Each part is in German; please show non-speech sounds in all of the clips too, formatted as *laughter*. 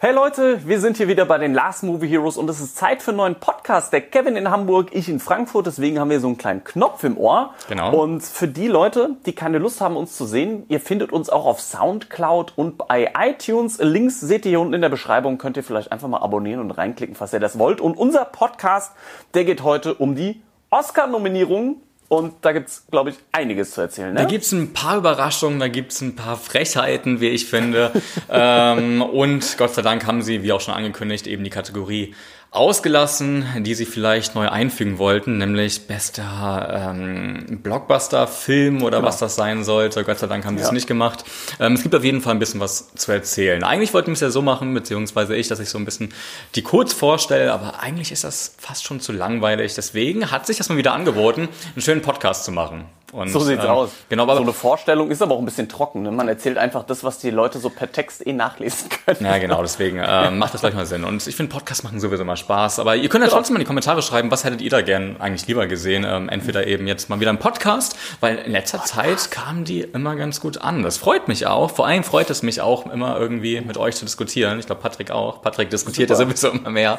Hey Leute, wir sind hier wieder bei den Last Movie Heroes und es ist Zeit für einen neuen Podcast. Der Kevin in Hamburg, ich in Frankfurt, deswegen haben wir so einen kleinen Knopf im Ohr. Genau. Und für die Leute, die keine Lust haben, uns zu sehen, ihr findet uns auch auf Soundcloud und bei iTunes. Links seht ihr hier unten in der Beschreibung, könnt ihr vielleicht einfach mal abonnieren und reinklicken, falls ihr das wollt. Und unser Podcast, der geht heute um die Oscar-Nominierung und da gibt's, glaube ich, einiges zu erzählen. Ne? Da gibt's ein paar Überraschungen, da gibt's ein paar Frechheiten, wie ich finde. *laughs* ähm, und Gott sei Dank haben sie, wie auch schon angekündigt, eben die Kategorie ausgelassen, die sie vielleicht neu einfügen wollten, nämlich bester ähm, Blockbuster-Film oder was das sein sollte. Gott sei Dank haben sie es Ja. nicht gemacht. Ähm, es gibt auf jeden Fall ein bisschen was zu erzählen. Eigentlich wollten wir es ja so machen, beziehungsweise ich, dass ich so ein bisschen die kurz vorstelle, aber eigentlich ist das fast schon zu langweilig. Deswegen hat sich das mal wieder angeboten, einen schönen Podcast zu machen. Und, So sieht's ähm, aus. Genau, aber so eine Vorstellung ist aber auch ein bisschen trocken. Ne? Man erzählt einfach das, was die Leute so per Text eh nachlesen *laughs* können. Ja, genau, deswegen äh, macht das gleich mal Sinn. Und ich finde, Podcasts machen sowieso mal Spaß. Aber ihr könnt ja trotzdem mal in die Kommentare schreiben, was hättet ihr da gern eigentlich lieber gesehen? Ähm, entweder eben jetzt mal wieder ein Podcast, weil in letzter Zeit kamen die immer ganz gut an. Das freut mich auch. Vor allem freut es mich auch, immer irgendwie mit euch zu diskutieren. Ich glaube, Patrick auch. Patrick diskutiert Super. ja sowieso immer mehr.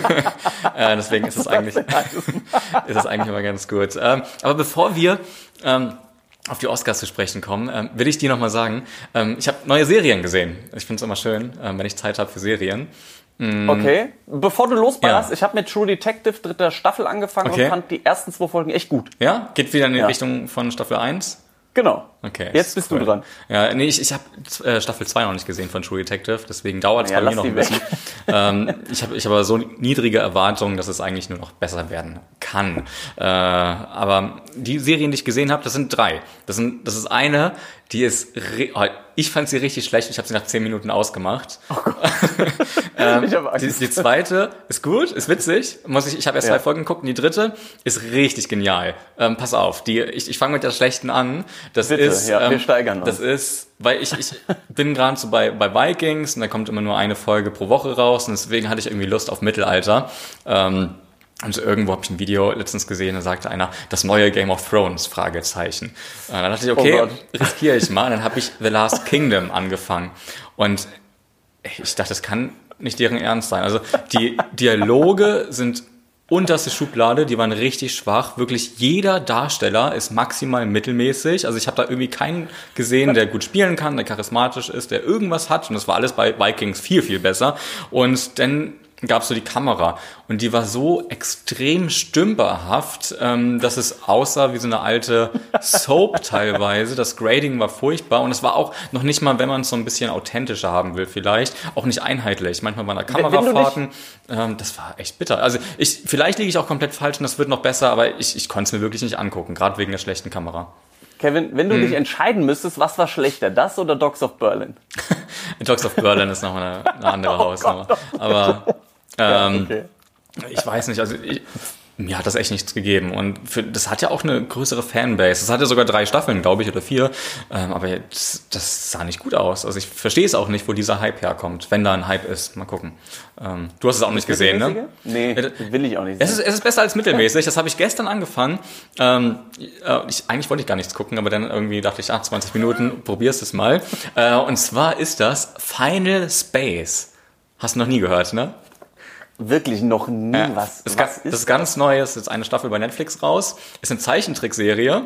*laughs* äh, deswegen ist es eigentlich, *laughs* ist es eigentlich immer ganz gut. Ähm, aber bevor wir ähm, auf die Oscars zu sprechen kommen, ähm, will ich dir nochmal sagen, ähm, ich habe neue Serien gesehen. Ich finde es immer schön, ähm, wenn ich Zeit habe für Serien. Okay, bevor du losballerst, Ja. ich habe mit True Detective dritter Staffel angefangen Okay. und fand die ersten zwei Folgen echt gut. Ja, geht wieder in die Ja. Richtung von Staffel 1. Genau. Okay. Jetzt ist bist cool. du dran. Ja, nee, ich, ich habe äh, Staffel 2 noch nicht gesehen von True Detective, deswegen dauert es Ja, bei mir noch ein bisschen. ähm, ich habe ich hab aber so niedrige Erwartungen, dass es eigentlich nur noch besser werden kann. Äh, aber die Serien, die ich gesehen habe, das sind drei. Das, sind, das ist eine, die ist, re- oh, ich fand sie richtig schlecht, ich habe sie nach zehn Minuten ausgemacht. *laughs* ähm, hab Angst. die, die zweite ist gut, ist witzig. Muss ich ich habe erst Ja. zwei Folgen geguckt. Und die dritte ist richtig genial. Ähm, pass auf, die, ich, ich fange mit der schlechten an. Das Bitte, ist, ja, wir ähm, steigern uns. Das ist, weil ich, ich *laughs* bin gerade so bei, bei Vikings und da kommt immer nur eine Folge pro Woche raus und deswegen hatte ich irgendwie Lust auf Mittelalter. Ähm, und irgendwo habe ich ein Video letztens gesehen, da sagte einer, das neue Game of Thrones, Fragezeichen. Und dann dachte ich, okay, Oh riskiere ich mal. Und dann habe ich The Last *laughs* Kingdom angefangen. Und ich dachte, das kann nicht deren Ernst sein. Also die Dialoge sind unterste Schublade, die waren richtig schwach. Wirklich jeder Darsteller ist maximal mittelmäßig. Also ich habe da irgendwie keinen gesehen, der gut spielen kann, der charismatisch ist, der irgendwas hat. Und das war alles bei Vikings viel, viel besser. Und dann gab es so die Kamera und die war so extrem stümperhaft, ähm, dass es aussah wie so eine alte Soap *laughs* teilweise. Das Grading war furchtbar und es war auch noch nicht mal, wenn man es so ein bisschen authentischer haben will vielleicht, auch nicht einheitlich. Manchmal waren da Kamerafahrten, ähm, das war echt bitter. Also ich, vielleicht liege ich auch komplett falsch und das wird noch besser, aber ich, ich konnte es mir wirklich nicht angucken, gerade wegen der schlechten Kamera. Kevin, wenn du Hm. dich entscheiden müsstest, was war schlechter, das oder Dogs of Berlin? *laughs* Dogs of Berlin ist noch eine, eine andere *laughs* Hausnummer. Aber ähm, Okay. Ich weiß nicht, also ich, mir hat das echt nichts gegeben. Und für, das hat ja auch eine größere Fanbase. Das hatte sogar drei Staffeln, glaube ich, oder vier. Ähm, aber jetzt, das sah nicht gut aus. Also ich verstehe es auch nicht, wo dieser Hype herkommt, wenn da ein Hype ist. Mal gucken. Ähm, du hast es auch nicht gesehen, ne? Nee, Ja, will ich auch nicht Es ist, sehen. es ist besser als mittelmäßig. Das habe ich gestern angefangen. Ähm, äh, ich, eigentlich wollte ich gar nichts gucken, aber dann irgendwie dachte ich, ach, 20 Minuten, *laughs* probierst es mal. Äh, und zwar ist das Final Space. Hast du noch nie gehört, ne? Wirklich noch nie Ja, was. das, was ist das ist ganz neu, ist jetzt eine Staffel bei Netflix raus. Ist eine Zeichentrickserie.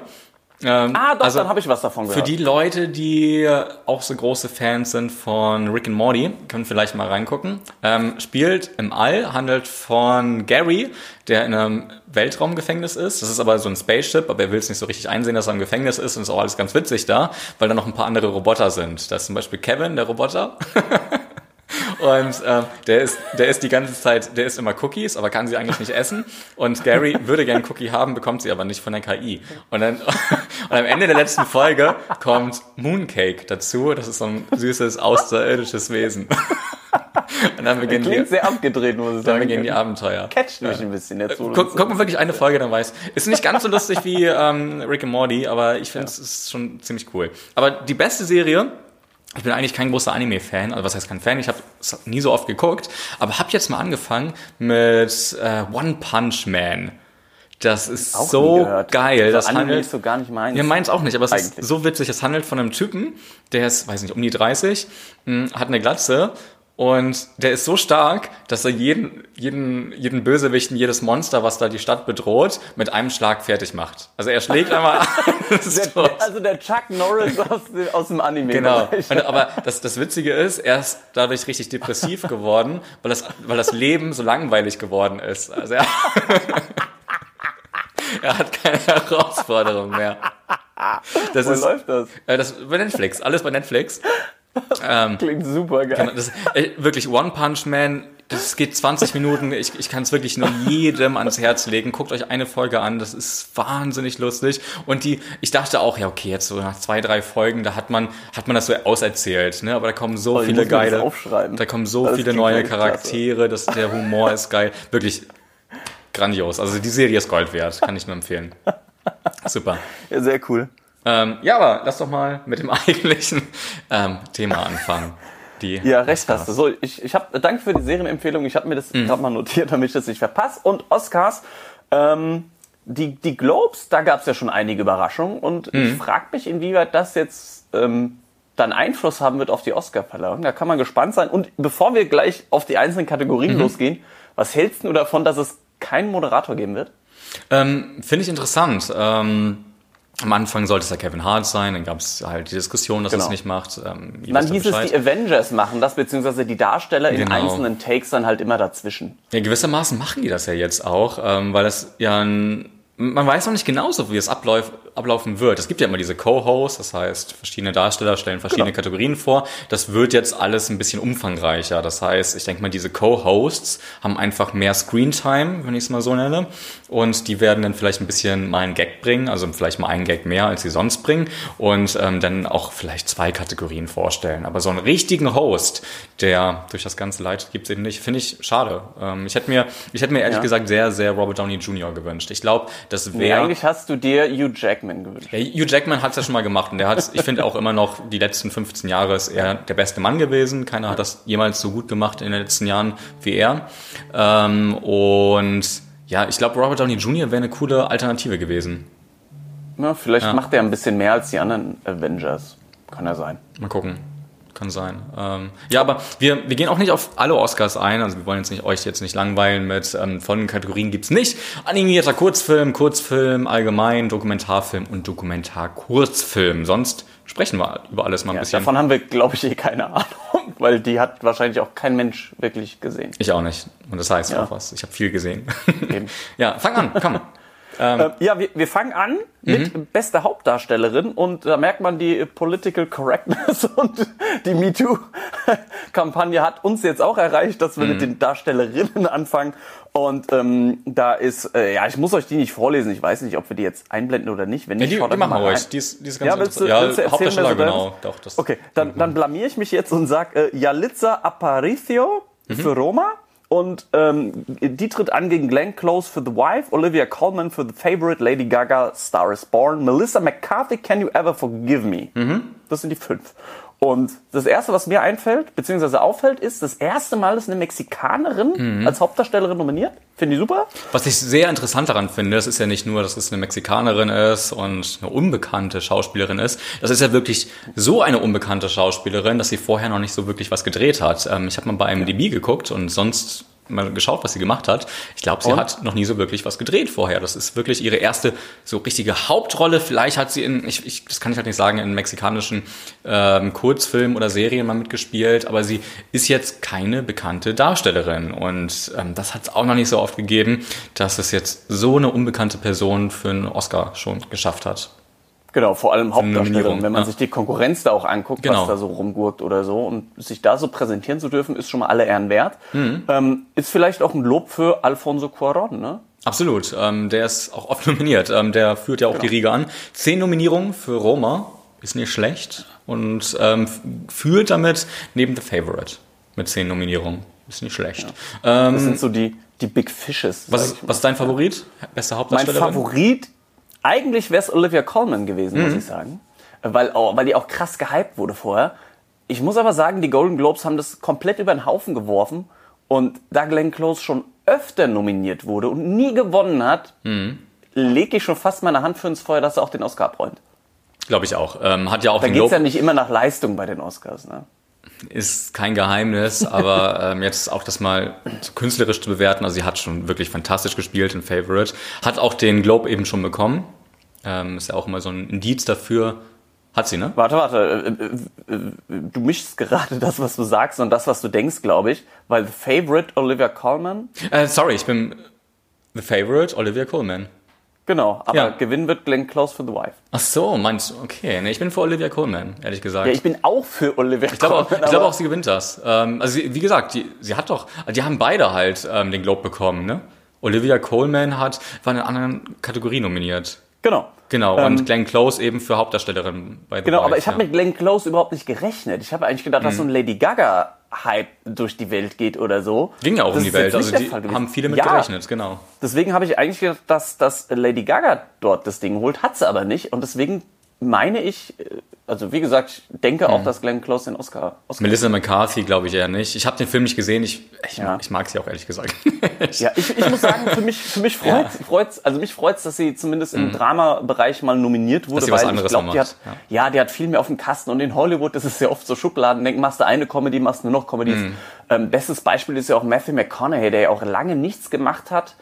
Ähm, Ah, doch, also dann habe ich was davon Für gehört. die Leute, die auch so große Fans sind von Rick and Morty, können vielleicht mal reingucken. Ähm, spielt im All, handelt von Gary, der in einem Weltraumgefängnis ist. Das ist aber so ein Spaceship, aber er will es nicht so richtig einsehen, dass er im Gefängnis ist und ist auch alles ganz witzig da, weil da noch ein paar andere Roboter sind. Da ist zum Beispiel Kevin, der Roboter. *laughs* Und ähm, der, ist, der ist die ganze Zeit, der isst immer Cookies, aber kann sie eigentlich nicht essen. Und Gary würde gerne Cookie haben, bekommt sie aber nicht von der KI. Und dann *laughs* und am Ende der letzten Folge kommt Mooncake dazu. Das ist so ein süßes, außerirdisches Wesen. *laughs* Und dann beginnen Klingt die, sehr abgedreht, muss ich dann sagen. beginnen die Abenteuer. Catcht mich ein bisschen jetzt. wo du Guck, mal wirklich eine Folge, dann weiß. Ist nicht ganz so lustig wie ähm, Rick and Morty, aber ich finde es ist schon ziemlich cool. Aber die beste Serie, ich bin eigentlich kein großer Anime-Fan, also was heißt kein Fan, ich habe es nie so oft geguckt, aber habe jetzt mal angefangen mit äh, One Punch Man. Das ist Auch so geil. Also Das Anime handelt, ist so gar nicht meins. ja, meins auch nicht, aber es Eigentlich. ist so witzig. Es handelt von einem Typen, der ist, weiß nicht, um die 30, mh, hat eine Glatze Und der ist so stark, dass er jeden, jeden, jeden Bösewichten, jedes Monster, was da die Stadt bedroht, mit einem Schlag fertig macht. Also er schlägt *laughs* einmal Der, also der Chuck Norris aus, dem- aus dem Anime. Genau. Und, aber das, das Witzige ist, er ist dadurch richtig depressiv *laughs* geworden, weil das, weil das Leben so langweilig geworden ist. Also er, *laughs* er hat keine Herausforderung mehr. Das Wo ist, läuft das? äh, das bei Netflix, alles bei Netflix. Klingt super geil. Das, äh, wirklich One Punch Man. Das geht 20 Minuten. Ich, ich kann es wirklich nur jedem ans Herz legen. Guckt euch eine Folge an. Das ist wahnsinnig lustig. Und die, ich dachte auch, ja, okay, jetzt so nach zwei, drei Folgen, da hat man, hat man das so auserzählt, ne? Aber da kommen so Oh, viele geile, da kommen so Das viele neue. Charaktere. Das, der Humor ist geil. Wirklich grandios. Also die Serie ist Gold wert. Kann ich nur empfehlen. Super. Ja, sehr cool. Ähm, ja, aber lass doch mal mit dem *laughs* eigentlichen ähm, Thema anfangen. Die *laughs* Ja, recht hast du. So, ich, ich habe danke für die Serienempfehlung. Ich habe mir das Mhm. gerade mal notiert, damit ich das nicht verpasse. Und Oscars, ähm, die, die Globes, da gab es ja schon einige Überraschungen. Und Mhm. ich frage mich, inwieweit das jetzt ähm, dann Einfluss haben wird auf die Oscar-Verleihung. Da kann man gespannt sein. Und bevor wir gleich auf die einzelnen Kategorien Mhm. losgehen, was hältst du davon, dass es keinen Moderator geben wird? Ähm, Finde ich interessant. Ähm, am Anfang sollte es ja Kevin Hart sein, dann gab es halt die Diskussion, dass Genau. es nicht macht. Ähm, Dann hieß es, Bescheid. die Avengers machen das, beziehungsweise die Darsteller in Genau. einzelnen Takes dann halt immer dazwischen. Ja, gewissermaßen machen die das ja jetzt auch, ähm, weil das ja ein, man weiß noch nicht genau so, wie es abläuft, ablaufen wird. Es gibt ja immer diese Co-Hosts, das heißt, verschiedene Darsteller stellen verschiedene Genau. Kategorien vor. Das wird jetzt alles ein bisschen umfangreicher. Das heißt, ich denke mal, diese Co-Hosts haben einfach mehr Screentime, wenn ich es mal so nenne. Und die werden dann vielleicht ein bisschen mal einen Gag bringen, also vielleicht mal einen Gag mehr, als sie sonst bringen. Und ähm, dann auch vielleicht zwei Kategorien vorstellen. Aber so einen richtigen Host, der durch das Ganze leitet, gibt es eben nicht. Finde ich schade. Ähm, ich hätte mir, ich hätte mir ehrlich Ja. gesagt sehr, sehr Robert Downey Jr. gewünscht. Ich glaube, das Nee, wäre... eigentlich hast du dir Hugh Jackman gewünscht. Ja, Hugh Jackman hat es ja schon mal gemacht und der hat, ich finde auch immer noch, die letzten 15 Jahre ist er der beste Mann gewesen. Keiner hat das jemals so gut gemacht in den letzten Jahren wie er. Ähm, und ja, ich glaube, Robert Downey Jr. wäre eine coole Alternative gewesen. Ja, vielleicht macht er ein bisschen mehr als die anderen Avengers. Kann er sein. Mal gucken. Kann sein. Ähm, ja, aber wir, wir gehen auch nicht auf alle Oscars ein. Also wir wollen jetzt nicht euch jetzt nicht langweilen mit ähm, von Kategorien gibt's nicht. Animierter Kurzfilm, Kurzfilm, allgemein, Dokumentarfilm und Dokumentarkurzfilm. Sonst sprechen wir über alles mal ein Ja, bisschen. davon haben wir, glaube ich, eh keine Ahnung, *laughs* weil die hat wahrscheinlich auch kein Mensch wirklich gesehen. Ich auch nicht. Und das heißt Ja. auch was. Ich habe viel gesehen. Eben. *laughs* ja, fang an, komm. Äh, ja, wir, wir fangen an Mhm. mit bester Hauptdarstellerin und da merkt man die Political Correctness *laughs* und die MeToo-Kampagne hat uns jetzt auch erreicht, dass Mhm. wir mit den Darstellerinnen anfangen. Und ähm, da ist, äh, ja, ich muss euch die nicht vorlesen. Ich weiß nicht, ob wir die jetzt einblenden oder nicht. Wenn Ja, nicht, die, die machen wir ruhig. Die ist, die ist ganz Ja, willst du, interessant. willst du ja, erzählen, genau. Doch, das, Okay, dann, dann blamier ich mich jetzt und sag äh, Yalitza Aparicio Mhm. für Roma. Und ähm, die tritt an gegen Glenn Close für The Wife, Olivia Colman für The Favorite, Lady Gaga, Star is Born, Melissa McCarthy, Can You Ever Forgive Me? Mhm. Das sind die fünf. Und das erste, was mir einfällt, beziehungsweise auffällt, ist, das erste Mal ist eine Mexikanerin Mhm. als Hauptdarstellerin nominiert. Finde ich super. Was ich sehr interessant daran finde, das ist ja nicht nur, dass es eine Mexikanerin ist und eine unbekannte Schauspielerin ist. Das ist ja wirklich so eine unbekannte Schauspielerin, dass sie vorher noch nicht so wirklich was gedreht hat. Ähm, ich habe mal bei IMDb geguckt und sonst mal geschaut, was sie gemacht hat. Ich glaube, sie Und? hat noch nie so wirklich was gedreht vorher. Das ist wirklich ihre erste so richtige Hauptrolle. Vielleicht hat sie in, ich, ich, das kann ich halt nicht sagen, in mexikanischen ähm, Kurzfilmen oder Serien mal mitgespielt, aber sie ist jetzt keine bekannte Darstellerin. Und ähm, das hat es auch noch nicht so oft gegeben, dass es jetzt so eine unbekannte Person für einen Oscar schon geschafft hat. Genau, vor allem Hauptdarstellerin, wenn man ja. sich die Konkurrenz da auch anguckt, Genau. was da so rumgurkt oder so. Und sich da so präsentieren zu dürfen, ist schon mal alle Ehren wert. Mhm. Ähm, ist vielleicht auch ein Lob für Alfonso Cuarón, ne? Absolut, ähm, der ist auch oft *laughs* nominiert. Ähm, der führt ja auch die Riege an. Zehn Nominierungen für Roma, ist nicht schlecht. Und ähm, führt damit neben The Favorite mit zehn Nominierungen. Ist nicht schlecht. Ähm, Das sind so die, die Big Fishes. was, ist, was ist dein Favorit? Beste Mein Hauptdarstellerin? Favorit, eigentlich wäre es Olivia Colman gewesen, Mhm. muss ich sagen. Weil, auch, weil die auch krass gehypt wurde vorher. Ich muss aber sagen, die Golden Globes haben das komplett über den Haufen geworfen. Und da Glenn Close schon öfter nominiert wurde und nie gewonnen hat, Mhm. lege ich schon fast meine Hand für ins Feuer, dass er auch den Oscar abräumt. Glaube ich auch. Ähm, hat ja auch Da geht's Globe. ja nicht immer nach Leistung bei den Oscars. Ne? Ist kein Geheimnis, aber *laughs* ähm, jetzt auch das mal so künstlerisch zu bewerten. Also sie hat schon wirklich fantastisch gespielt in Favorite. Hat auch den Globe eben schon bekommen. Ähm, ist ja auch immer so ein Indiz dafür. Hat sie, ne? Warte, warte. äh, äh, äh, Du mischst gerade das, was du sagst und das, was du denkst, glaube ich. Weil The Favorite Olivia Colman, Äh, sorry, ich bin The Favorite, Olivia Colman. Genau, aber Ja. gewinnen wird Glenn Close für The Wife. Ach so, meinst du? Okay, nee, ich bin für Olivia Colman, ehrlich gesagt. Ja, ich bin auch für Olivia Ich glaube auch, Colman. ich glaube aber- auch, sie gewinnt das. Ähm, also sie, wie gesagt, die, sie hat doch, die haben beide halt ähm, den Globe bekommen, ne? Olivia Coleman hat, war in einer anderen Kategorie nominiert. Genau. Genau, Ähm, und Glenn Close eben für Hauptdarstellerin bei The Genau, aber Wife, ich habe ja. mit Glenn Close überhaupt nicht gerechnet. Ich habe eigentlich gedacht, Mhm. dass so ein Lady Gaga-Hype durch die Welt geht oder so. Ging ja auch Das um die Welt, also die haben viele mit ja, gerechnet, genau. Deswegen habe ich eigentlich gedacht, dass, dass Lady Gaga dort das Ding holt, hat sie aber nicht. Und deswegen meine ich, äh, also wie gesagt, ich denke Mhm. auch, dass Glenn Close den Oscar, Oscar Melissa McCarthy glaube ich eher nicht. Ich habe den Film nicht gesehen, ich, ich, Ja. ich mag sie auch ehrlich gesagt. *laughs* Ja, ich, ich muss sagen, für mich, für mich *laughs* freut's, freut's, also mich freut's, dass sie zumindest im Drama-Bereich mal nominiert wurde, Mhm. sie was weil anderes ich glaube, die hat, ja. die hat viel mehr auf dem Kasten und in Hollywood ist es ja oft so Schubladen, denk, machst du eine Comedy, machst du nur noch Comedies. Mhm. Ähm, bestes Beispiel ist ja auch Matthew McConaughey, der ja auch lange nichts gemacht hat,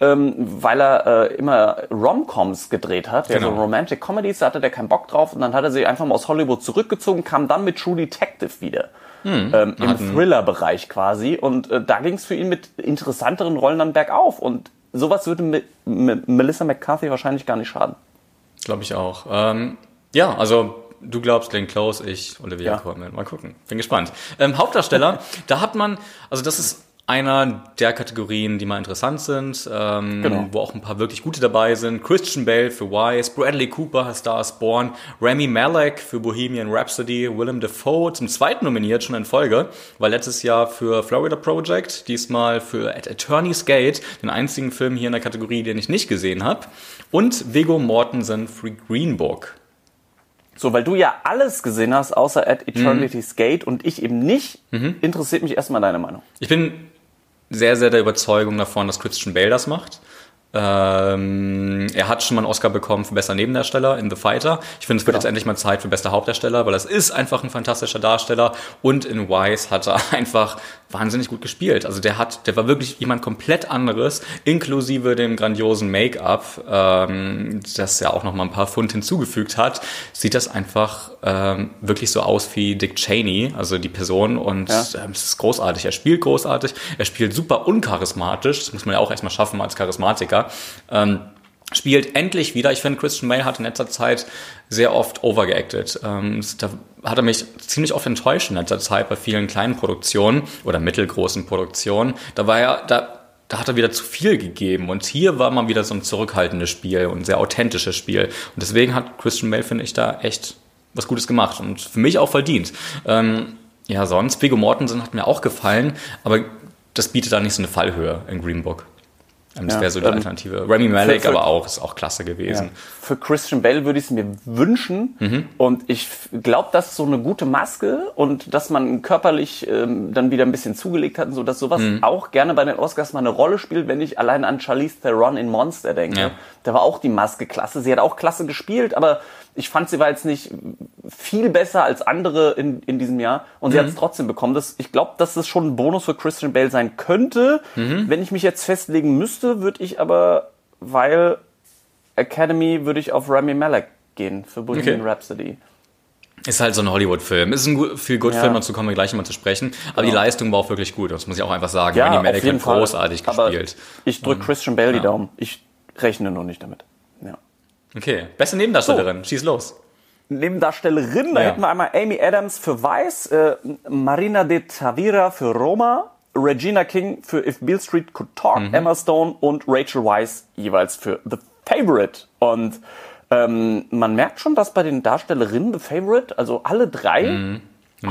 ähm, weil er äh, immer Rom-Coms gedreht hat, ja, Genau. so Romantic Comedies, da hatte der keinen Bock drauf und dann hat er sich einfach mal aus Hollywood zurückgezogen, kam dann mit True Detective wieder. Hm. Ähm, Im Thriller-Bereich quasi. Und äh, da ging es für ihn mit interessanteren Rollen dann bergauf. Und sowas würde mit, mit Melissa McCarthy wahrscheinlich gar nicht schaden. glaube ich auch. Ähm, ja, also du glaubst Glenn Close, ich Olivia Ja. Colman. Mal gucken. Bin gespannt. Ähm, Hauptdarsteller, *laughs* da hat man, also das ist einer der Kategorien, die mal interessant sind, ähm, Genau. wo auch ein paar wirklich gute dabei sind. Christian Bale für Wise, Bradley Cooper, Star is Born, Rami Malek für Bohemian Rhapsody, Willem Dafoe zum zweiten nominiert, schon in Folge, war letztes Jahr für Florida Project, diesmal für At Attorney's Gate, den einzigen Film hier in der Kategorie, den ich nicht gesehen habe, und Viggo Mortensen für Green Book. So, weil du ja alles gesehen hast, außer At Mhm. Eternity's Gate und ich eben nicht, interessiert mich erstmal deine Meinung. Ich bin sehr, sehr der Überzeugung davon, dass Christian Bale das macht. Ähm, er hat schon mal einen Oscar bekommen für bester Nebendarsteller in The Fighter. Ich finde, es wird Genau. jetzt endlich mal Zeit für bester Hauptdarsteller, weil das ist einfach ein fantastischer Darsteller. Und in Wise hat er *laughs* einfach wahnsinnig gut gespielt. Also der hat, der war wirklich jemand komplett anderes, inklusive dem grandiosen Make-up, ähm, das ja auch noch mal ein paar Pfund hinzugefügt hat. Sieht das einfach ähm, wirklich so aus wie Dick Cheney, also die Person. Und Ja. ähm, es ist großartig. Er spielt großartig. Er spielt super uncharismatisch. Das muss man ja auch erstmal schaffen als Charismatiker. Ähm, spielt endlich wieder. Ich finde, Christian Bale hat in letzter Zeit sehr oft overgeacted. Ähm, da hat er mich ziemlich oft enttäuscht in letzter Zeit bei vielen kleinen Produktionen oder mittelgroßen Produktionen. Da war er, da, da hat er wieder zu viel gegeben. Und hier war mal wieder so ein zurückhaltendes Spiel und ein sehr authentisches Spiel. Und deswegen hat Christian Bale, finde ich, da echt was Gutes gemacht und für mich auch verdient. Ähm, ja, sonst, Viggo Mortensen hat mir auch gefallen, aber das bietet da nicht so eine Fallhöhe in Green Book. Ähm, Das Ja, wäre so die ähm, Alternative. Remy Malek für- für- aber auch, ist auch klasse gewesen. Für Christian Bale würde ich es mir wünschen. Mhm. Und ich glaube, das ist so eine gute Maske und dass man körperlich ähm, dann wieder ein bisschen zugelegt hat und so, dass sowas Mhm. auch gerne bei den Oscars mal eine Rolle spielt, wenn ich allein an Charlize Theron in Monster denke. Ja. Da war auch die Maske klasse. Sie hat auch klasse gespielt, aber ich fand, sie war jetzt nicht viel besser als andere in, in diesem Jahr und sie Mhm. hat es trotzdem bekommen. Das, ich glaube, dass das schon ein Bonus für Christian Bale sein könnte. Mhm. Wenn ich mich jetzt festlegen müsste, würde ich aber, weil Academy, würde ich auf Rami Malek gehen für Bohemian Okay. Rhapsody. Ist halt so ein Hollywood-Film. Ist ein viel gut Ja. Film, dazu kommen wir gleich mal zu sprechen. Aber die Leistung war auch wirklich gut, das muss ich auch einfach sagen. Ja, auf Malek hat Fall. großartig Aber gespielt. Ich drücke Christian Bale die Ja. Daumen. Ich rechne nur nicht damit. Ja. Okay, beste Nebendarstellerin, schieß los. Nebendarstellerin, da Ja. hätten wir einmal Amy Adams für Weiß, äh, Marina de Tavira für Roma, Regina King für If Beale Street Could Talk, Mhm. Emma Stone und Rachel Weisz jeweils für The Favorite. Und ähm, man merkt schon, dass bei den Darstellerinnen The Favorite, also alle drei Mhm.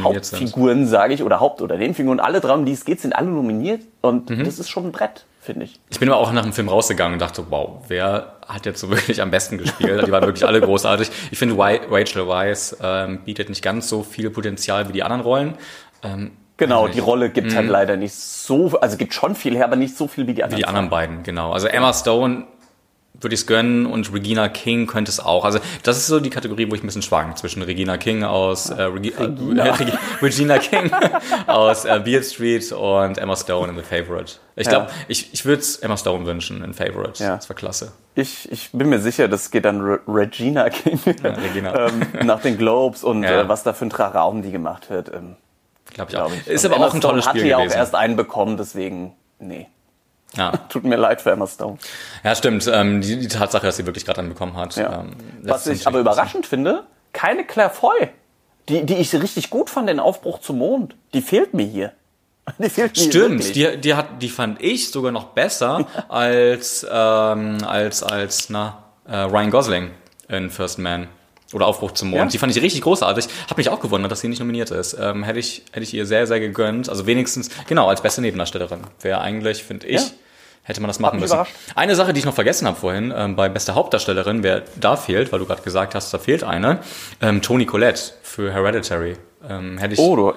Hauptfiguren, sage ich, oder Haupt- oder Nebenfiguren, alle drei, um die es geht, sind alle nominiert. Und Mhm. das ist schon ein Brett, finde ich. Ich bin aber auch nach dem Film rausgegangen und dachte, wow, wer hat jetzt so *laughs* wirklich am besten gespielt? Die waren wirklich alle großartig. Ich finde, Rachel Weisz ähm, bietet nicht ganz so viel Potenzial wie die anderen Rollen. Ähm, Genau, die. Rolle gibt halt leider nicht so, also gibt schon viel her, aber nicht so viel wie die anderen. Die anderen beiden, genau. Also Emma Stone würde ich es gönnen und Regina King könnte es auch. Also das ist so die Kategorie, wo ich ein bisschen schwank zwischen Regina King aus äh, Regi Regina. Äh, *laughs* Regi Regina King *laughs* aus äh, Beale Street und Emma Stone in The Favorite. Ich glaube, ja. ich, ich würde es Emma Stone wünschen in Favorite. Ja. Das war klasse. Ich, ich bin mir sicher, das geht dann Re Regina King ja, Regina. *laughs* ähm, nach den Globes und äh, was da für ein Traraum die gemacht wird. Ähm, glaube ich auch. Glaub ich. Ist aber Emma auch ein tolles Spiel hat gewesen. auch erst einen bekommen, deswegen nee. Ja. *laughs* Tut mir leid für Emma Stone. Ja, stimmt. Ähm, die, die, Tatsache, dass sie wirklich gerade einen bekommen hat. Ja. Ähm, Was ich aber überraschend finde, keine Claire Foy, die, die ich richtig gut fand, den Aufbruch zum Mond. Die fehlt mir hier. *laughs* Die fehlt mir Stimmt, die, die, hat, die fand ich sogar noch besser *laughs* als, ähm, als, als na, äh, Ryan Gosling in First Man. Oder Aufbruch zum Mond. Ja? Die fand ich richtig großartig. Hab mich auch gewundert, dass sie nicht nominiert ist. Ähm, hätte, ich, hätte ich ihr sehr, sehr gegönnt. Also wenigstens, genau, als beste Nebendarstellerin. Wäre eigentlich, finde ich, ja. hätte man das machen müssen. Überrascht. Eine Sache, die ich noch vergessen habe vorhin, ähm, bei beste Hauptdarstellerin, wer da fehlt, weil du gerade gesagt hast, da fehlt eine, ähm, Toni Collette für Hereditary. Ähm, hätte ich, oh, du,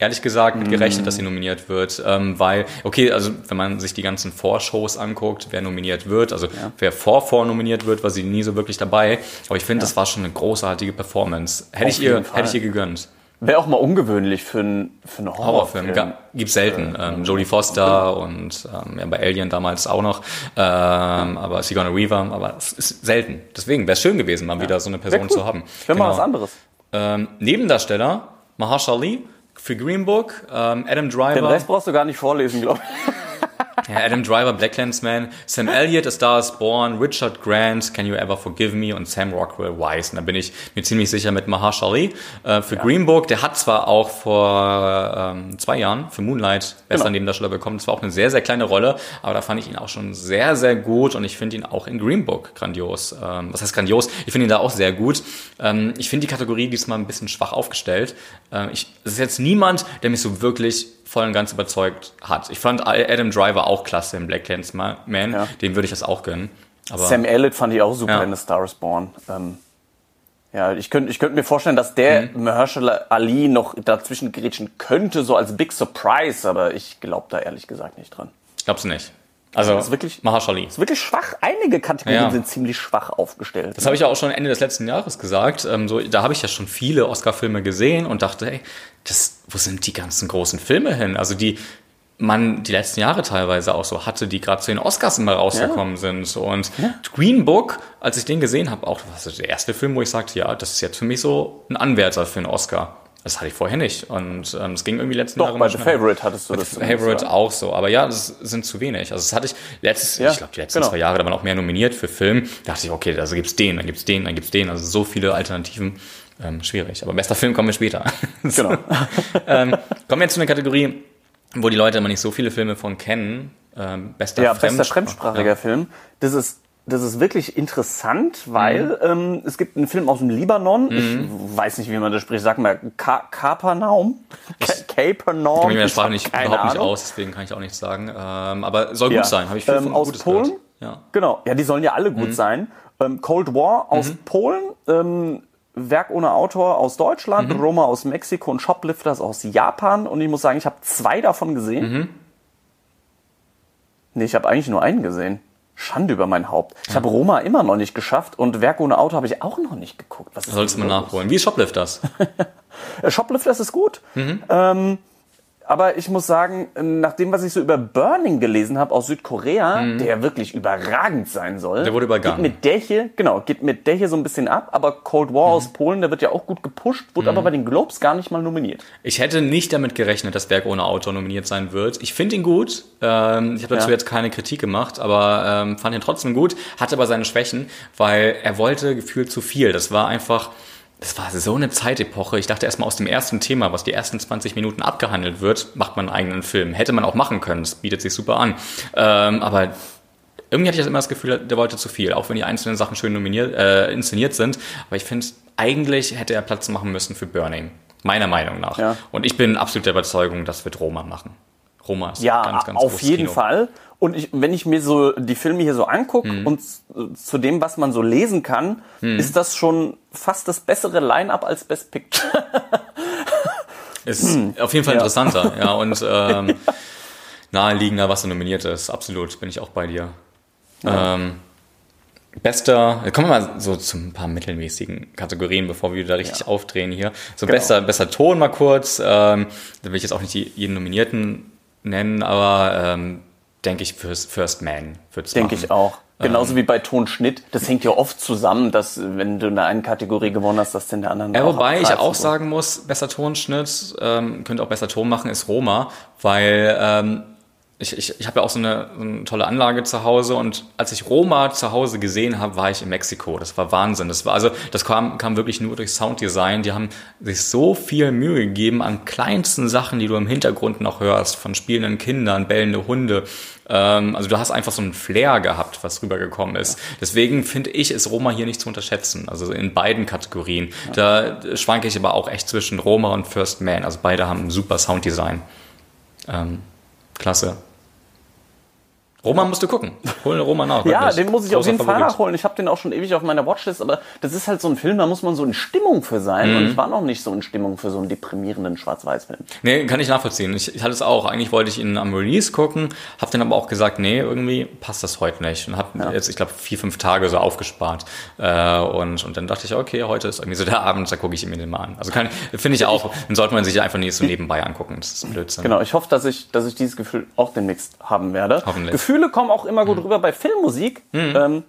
ehrlich gesagt mit gerechnet, dass sie nominiert wird, ähm, weil, okay, also wenn man sich die ganzen Vorshows anguckt, wer nominiert wird, also ja. wer vor vor nominiert wird, war sie nie so wirklich dabei, aber ich finde, ja. das war schon eine großartige Performance. Hätte Auf ich ihr, hätte ich ihr gegönnt. Wäre auch mal ungewöhnlich für, ein, für einen Horrorfilm. Horrorfilm. Gibt's selten. Ähm, Jodie Foster und ähm, ja, bei Alien damals auch noch. Ähm, aber Sigourney Weaver, aber es ist selten. Deswegen wäre es schön gewesen, mal ja. wieder so eine Person cool. zu haben. Wäre genau. mal was anderes. Ähm, Nebendarsteller, Mahershala Ali, für Green Book, ähm, Adam Driver. Den Rest brauchst du gar nicht vorlesen, glaube ich. *laughs* Ja, Adam Driver, Black Clansman, Sam Elliott, A Star is Born, Richard Grant, Can You Ever Forgive Me und Sam Rockwell Wise. Und da bin ich mir ziemlich sicher mit Mahershala Ali äh, für ja. Green Book. Der hat zwar auch vor ähm, zwei Jahren für Moonlight bester genau. Nebendarsteller bekommen. Das war auch eine sehr, sehr kleine Rolle, aber da fand ich ihn auch schon sehr, sehr gut und ich finde ihn auch in Green Book grandios. Ähm, was heißt grandios? Ich finde ihn da auch sehr gut. Ähm, ich finde die Kategorie diesmal ein bisschen schwach aufgestellt. Ähm, ich, es ist jetzt niemand, der mich so wirklich voll und ganz überzeugt hat. Ich fand Adam Driver auch klasse im Black Man, ja. dem würde ich das auch gönnen. Aber Sam Elliott fand ich auch super ja. in The Star is Born. Ähm, ja, ich könnte ich könnte mir vorstellen, dass der mhm. Mahershala Ali noch dazwischen grätschen könnte, so als Big Surprise, aber ich glaube da ehrlich gesagt nicht dran. Glaubst du nicht? Also ist wirklich Mahershala Ist wirklich schwach. Einige Kategorien ja. sind ziemlich schwach aufgestellt. Das habe ich ja auch schon Ende des letzten Jahres gesagt. Ähm, so, da habe ich ja schon viele Oscar-Filme gesehen und dachte, hey, das, wo sind die ganzen großen Filme hin? Also die man die letzten Jahre teilweise auch so hatte, die gerade zu den Oscars immer rausgekommen ja. sind. Und ja. Green Book, als ich den gesehen habe, auch das der erste Film, wo ich sagte, ja, das ist jetzt für mich so ein Anwärter für einen Oscar. Das hatte ich vorher nicht. Und ähm, es ging irgendwie letzten Doch, Jahre bei The Favorite hattest du das. Favorite ja. auch so. Aber ja, das sind zu wenig. Also das hatte ich letztes, ja, ich glaube, die letzten genau. zwei Jahre, da waren auch mehr nominiert für Film. Da dachte ich, okay, also gibt's den, dann gibt's den, dann gibt's den. Also so viele Alternativen. Ähm, schwierig. Aber bester Film kommen wir später. *laughs* Genau. *laughs* ähm, kommen wir jetzt zu einer Kategorie, wo die Leute immer nicht so viele Filme von kennen. Ähm, bester, ja, Fremd bester fremdsprachiger ja. Film. Das ist das ist wirklich interessant, weil mhm. ähm, es gibt einen Film aus dem Libanon. Mhm. Ich weiß nicht, wie man das spricht. Sag mal, Ka Kapernaum? Kapernaum? Ich kenne mit der Sprache nicht, überhaupt nicht aus, deswegen kann ich auch nichts sagen. Ähm, aber soll gut ja. sein. Habe ich viel ähm, aus Gutes Polen? Ja. Genau. Ja, die sollen ja alle gut mhm. sein. Ähm, Cold War aus mhm. Polen. Ähm, Werk ohne Autor aus Deutschland, mhm. Roma aus Mexiko und Shoplifters aus Japan. Und ich muss sagen, ich habe zwei davon gesehen. Mhm. Nee, ich habe eigentlich nur einen gesehen. Schande über mein Haupt. Ich ja. habe Roma immer noch nicht geschafft und Werk ohne Auto habe ich auch noch nicht geguckt. Was Sollst du mal nachholen. Wie ist Shoplifters? *laughs* Shoplifters ist gut. Mhm. Ähm, aber ich muss sagen, nach dem, was ich so über Burning gelesen habe aus Südkorea, mhm. der wirklich überragend sein soll. Der wurde übergangen. Geht mit der hier, genau, geht mit der hier so ein bisschen ab. Aber Cold War mhm. aus Polen, der wird ja auch gut gepusht, wurde mhm. aber bei den Globes gar nicht mal nominiert. Ich hätte nicht damit gerechnet, dass Berg ohne Autor nominiert sein wird. Ich finde ihn gut. Ähm, ich habe dazu ja. jetzt keine Kritik gemacht, aber ähm, fand ihn trotzdem gut. Hatte aber seine Schwächen, weil er wollte gefühlt zu viel. Das war einfach das war so eine Zeitepoche. Ich dachte erstmal aus dem ersten Thema, was die ersten 20 Minuten abgehandelt wird, macht man einen eigenen Film. Hätte man auch machen können. Das bietet sich super an. Ähm, aber irgendwie hatte ich immer das Gefühl, der wollte zu viel, auch wenn die einzelnen Sachen schön nominiert, äh, inszeniert sind. Aber ich finde, eigentlich hätte er Platz machen müssen für Burning. Meiner Meinung nach. Ja. Und ich bin absolut der Überzeugung, das wird Roma machen. Roma ist ja, ganz, ganz auf jeden Kino. Fall. Und ich, wenn ich mir so die Filme hier so angucke hm. und zu dem, was man so lesen kann, hm. ist das schon fast das bessere Line-up als Best Picture. *laughs* ist hm. auf jeden Fall ja. interessanter, ja, und *laughs* ähm, naheliegender, was da nominiert ist. Absolut, bin ich auch bei dir. Ja. Ähm, Bester, kommen wir mal so zu ein paar mittelmäßigen Kategorien, bevor wir da richtig Ja. aufdrehen hier. So Genau. bester, bester Ton mal kurz. Ähm, da will ich jetzt auch nicht jeden Nominierten nennen, aber ähm, denke ich First, First Man wird's Denke machen. ich auch. Ähm. Genauso wie bei Tonschnitt. Das hängt ja oft zusammen, dass wenn du in der einen Kategorie gewonnen hast, dass du in der anderen Ja, wobei ich auch sagen muss, besser Tonschnitt, ähm, könnte auch besser Ton machen, ist Roma, weil ähm, ich, ich, ich habe ja auch so eine, so eine tolle Anlage zu Hause und als ich Roma zu Hause gesehen habe, war ich in Mexiko. Das war Wahnsinn. Das war also das kam, kam wirklich nur durch Sounddesign. Die haben sich so viel Mühe gegeben an kleinsten Sachen, die du im Hintergrund noch hörst, von spielenden Kindern, bellende Hunde. Ähm, also du hast einfach so einen Flair gehabt, was rübergekommen ist. Deswegen finde ich, ist Roma hier nicht zu unterschätzen. Also in beiden Kategorien. Da schwanke ich aber auch echt zwischen Roma und First Man. Also beide haben ein super Sounddesign. Ähm, klasse. Roma musst du gucken. Hol Roma nach. Ja, wirklich. den muss ich auf jeden Fall Favorit. nachholen. Ich habe den auch schon ewig auf meiner Watchlist, aber das ist halt so ein Film, da muss man so in Stimmung für sein. Mhm. Und ich war noch nicht so in Stimmung für so einen deprimierenden Schwarz-Weiß-Film. Nee, kann ich nachvollziehen. Ich, ich hatte es auch. Eigentlich wollte ich ihn am Release gucken, habe dann aber auch gesagt, nee, irgendwie passt das heute nicht. Und habe jetzt, ich glaube, vier, fünf Tage so aufgespart. Äh, und, und dann dachte ich, okay, heute ist irgendwie so der *laughs* Abend, da gucke ich mir den mal an. Also kann finde ich auch, dann sollte man sich einfach nicht so nebenbei angucken. Das ist Blödsinn. Genau, ich hoffe, dass ich, dass ich dieses Gefühl auch demnächst haben werde. Hoffentlich. Mhm. Gefühle kommen auch immer gut rüber bei Filmmusik. Ähm,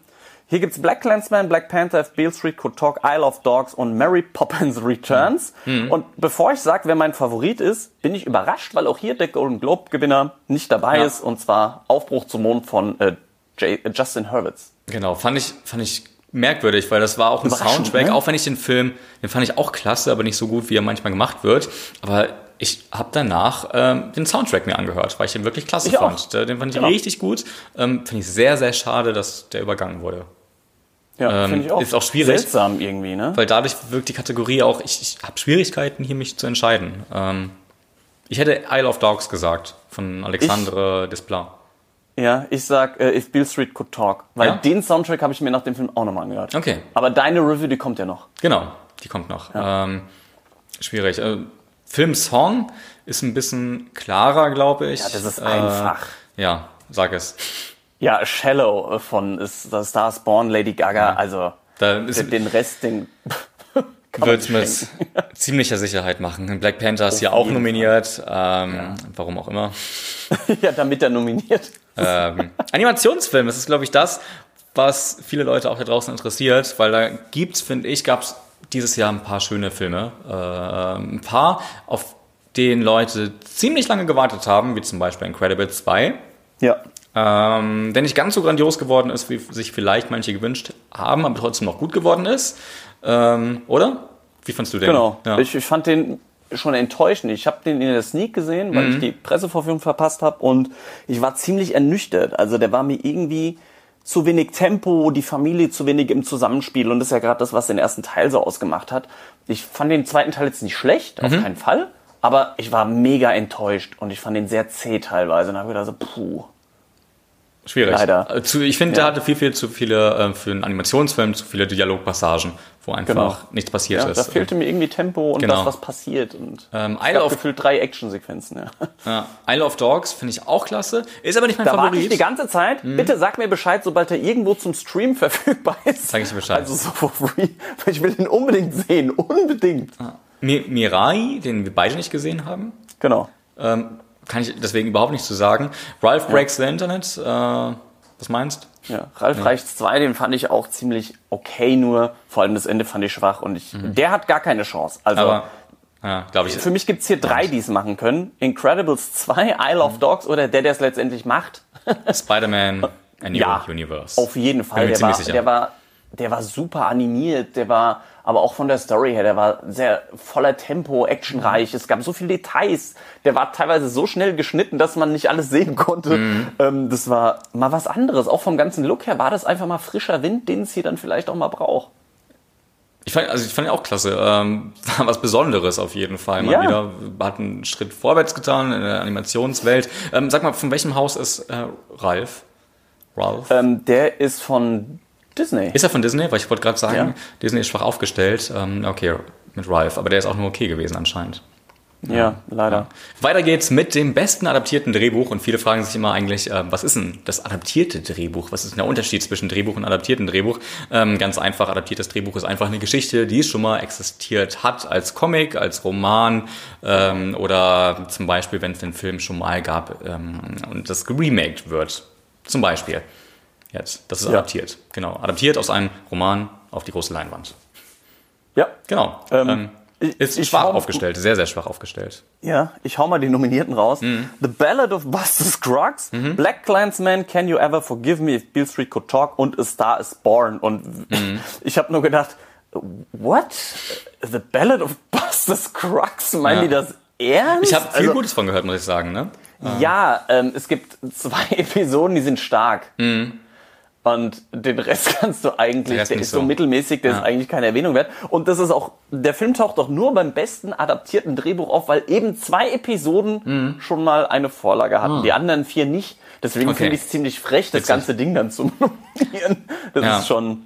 hier gibt's Black Clansman, Black Panther, Beale Street Could Talk, Isle of Dogs und Mary Poppins Returns. Mhm. Und bevor ich sage, wer mein Favorit ist, bin ich überrascht, weil auch hier der Golden Globe Gewinner nicht dabei Ja. ist. Und zwar Aufbruch zum Mond von äh, J äh, Justin Hurwitz. Genau, fand ich, fand ich merkwürdig, weil das war auch ein Soundtrack, ne? auch wenn ich den Film, den fand ich auch klasse, aber nicht so gut, wie er manchmal gemacht wird. Aber ich habe danach ähm, den Soundtrack mir angehört, weil ich den wirklich klasse Ich auch. fand. Der- Den fand ich Genau. richtig gut. Ähm, Finde ich sehr, sehr schade, dass der übergangen wurde. Ja, Ähm, finde ich auch. ist auch schwierig. Seltsam irgendwie, ne? Weil dadurch wirkt die Kategorie auch, ich, ich habe Schwierigkeiten, hier mich zu entscheiden. Ähm, ich hätte Isle of Dogs gesagt, von Alexandre Desplat. Ja, ich sag äh, If Beale Street Could Talk. Weil Ja? den Soundtrack habe ich mir nach dem Film auch nochmal angehört. Okay. Aber deine Review, die kommt ja noch. Genau, die kommt noch. Ähm, schwierig. Äh, Film-Song ist ein bisschen klarer, glaube ich. Ja, das ist Äh, einfach. Ja, sag es. Ja, Shallow äh, von The Stars Born, Lady Gaga. Also Da ist, den, Rest, den *laughs* wird mit *laughs* ziemlicher Sicherheit machen. Black Panther ist hier auch nominiert. Ähm, Warum auch immer. *laughs* ja, damit er nominiert. ähm, Animationsfilm, das ist, glaube ich, das, was viele Leute auch hier draußen interessiert, weil da gibt's, finde ich, gab's dieses Jahr ein paar schöne Filme. Äh, ein paar, auf denen Leute ziemlich lange gewartet haben, wie zum Beispiel Incredibles 2. Ja. Ähm, der nicht ganz so grandios geworden ist, wie sich vielleicht manche gewünscht haben, aber trotzdem noch gut geworden ist. Ähm, oder? Wie fandst du den? Genau. Ja. Ich, ich fand den schon enttäuschend. Ich habe den in der Sneak gesehen, weil ich Mhm. die Pressevorführung verpasst habe und ich war ziemlich ernüchtert. Also der war mir irgendwie zu wenig Tempo, die Familie zu wenig im Zusammenspiel und das ist ja gerade das, was den ersten Teil so ausgemacht hat. Ich fand den zweiten Teil jetzt nicht schlecht, auf Mhm. keinen Fall, aber ich war mega enttäuscht und ich fand den sehr zäh teilweise und habe gedacht so, puh. Schwierig. Leider. Äh, ich finde, der Ja. hatte viel, viel zu viele, äh, für einen Animationsfilm, zu viele Dialogpassagen, wo einfach Genau. nichts passiert Ja, ist. da fehlte mir irgendwie Tempo und Genau. das, was passiert. Und Ähm, es Isle gab of- gefühlt drei Actionsequenzen. Ja. Ja, Isle of Dogs finde ich auch klasse. Ist aber nicht mein Da warte ich Favorit. die ganze Zeit. Bitte sag mir Bescheid, sobald er irgendwo zum Stream *laughs* verfügbar ist. Sag ich dir Bescheid. Also so *laughs* for free. Ich will den unbedingt sehen. Unbedingt. Mi Mirai, den wir beide nicht gesehen haben, Genau. ähm, kann ich deswegen überhaupt nicht zu sagen. Ralph Breaks the Internet, äh, was meinst Ja. Ralf Reichts 2, den fand ich auch ziemlich okay, nur vor allem das Ende fand ich schwach und ich, der hat gar keine Chance. Also Aber, ja, glaube ich. für mich gibt's hier drei, die es machen können. Incredibles 2, Isle of Dogs oder der, der es letztendlich macht. *laughs* Spider-Man, A New Ja, Universe. Auf jeden Fall. Der war, der, war, der war super animiert, der war aber auch von der Story her, der war sehr voller Tempo, actionreich. Es gab so viele Details. Der war teilweise so schnell geschnitten, dass man nicht alles sehen konnte. Mhm. Ähm, das war mal was anderes. Auch vom ganzen Look her war das einfach mal frischer Wind, den es hier dann vielleicht auch mal braucht. Ich fand, also ich fand ihn auch klasse. Ähm, *laughs* war was Besonderes auf jeden Fall. Mal Ja. wieder hat einen Schritt vorwärts getan in der Animationswelt. Ähm, sag mal, von welchem Haus ist äh, Ralph? Ralph? Ähm, der ist von Disney. Ist er von Disney? Weil ich wollte gerade sagen, Ja. Disney ist schwach aufgestellt. Ähm, okay, mit Ralph. Aber der ist auch nur okay gewesen anscheinend. Ja, leider. Weiter geht's mit dem besten adaptierten Drehbuch und viele fragen sich immer eigentlich, äh, was ist denn das adaptierte Drehbuch? Was ist denn der Unterschied zwischen Drehbuch und adaptierten Drehbuch? Ähm, ganz einfach, adaptiertes Drehbuch ist einfach eine Geschichte, die schon mal existiert hat als Comic, als Roman ähm, oder zum Beispiel, wenn es den Film schon mal gab ähm, und das geremaked wird. Zum Beispiel. Jetzt. Das ist Ja. adaptiert. Genau. Adaptiert aus einem Roman auf die große Leinwand. Ja. Genau. Ähm, Ähm, ich- ist ich schwach hau- aufgestellt, sehr, sehr schwach aufgestellt. Ja, ich hau mal die Nominierten raus. Mhm. The Ballad of Buster Scruggs, Black Clansman, Can You Ever Forgive Me If Beale Street Could Talk und A Star Is Born. Und Mhm. *laughs* ich habe nur gedacht, what? The Ballad of *laughs* Buster Scruggs? Meinen Ja. die das ernst? Ich habe viel Also, Gutes von gehört, muss ich sagen. Ne? Ja, ähm, es gibt *laughs* zwei Episoden, die sind stark. Und den Rest *laughs* kannst du eigentlich, Der der ist so so. mittelmäßig, der Ja. ist eigentlich keine Erwähnung wert. Und das ist auch, der Film taucht doch nur beim besten adaptierten Drehbuch auf, weil eben zwei Episoden schon mal eine Vorlage hatten, die anderen vier nicht. Deswegen Okay. finde ich es ziemlich frech, das Witzig. ganze Ding dann zu *laughs* nominieren. Das Ja. ist schon,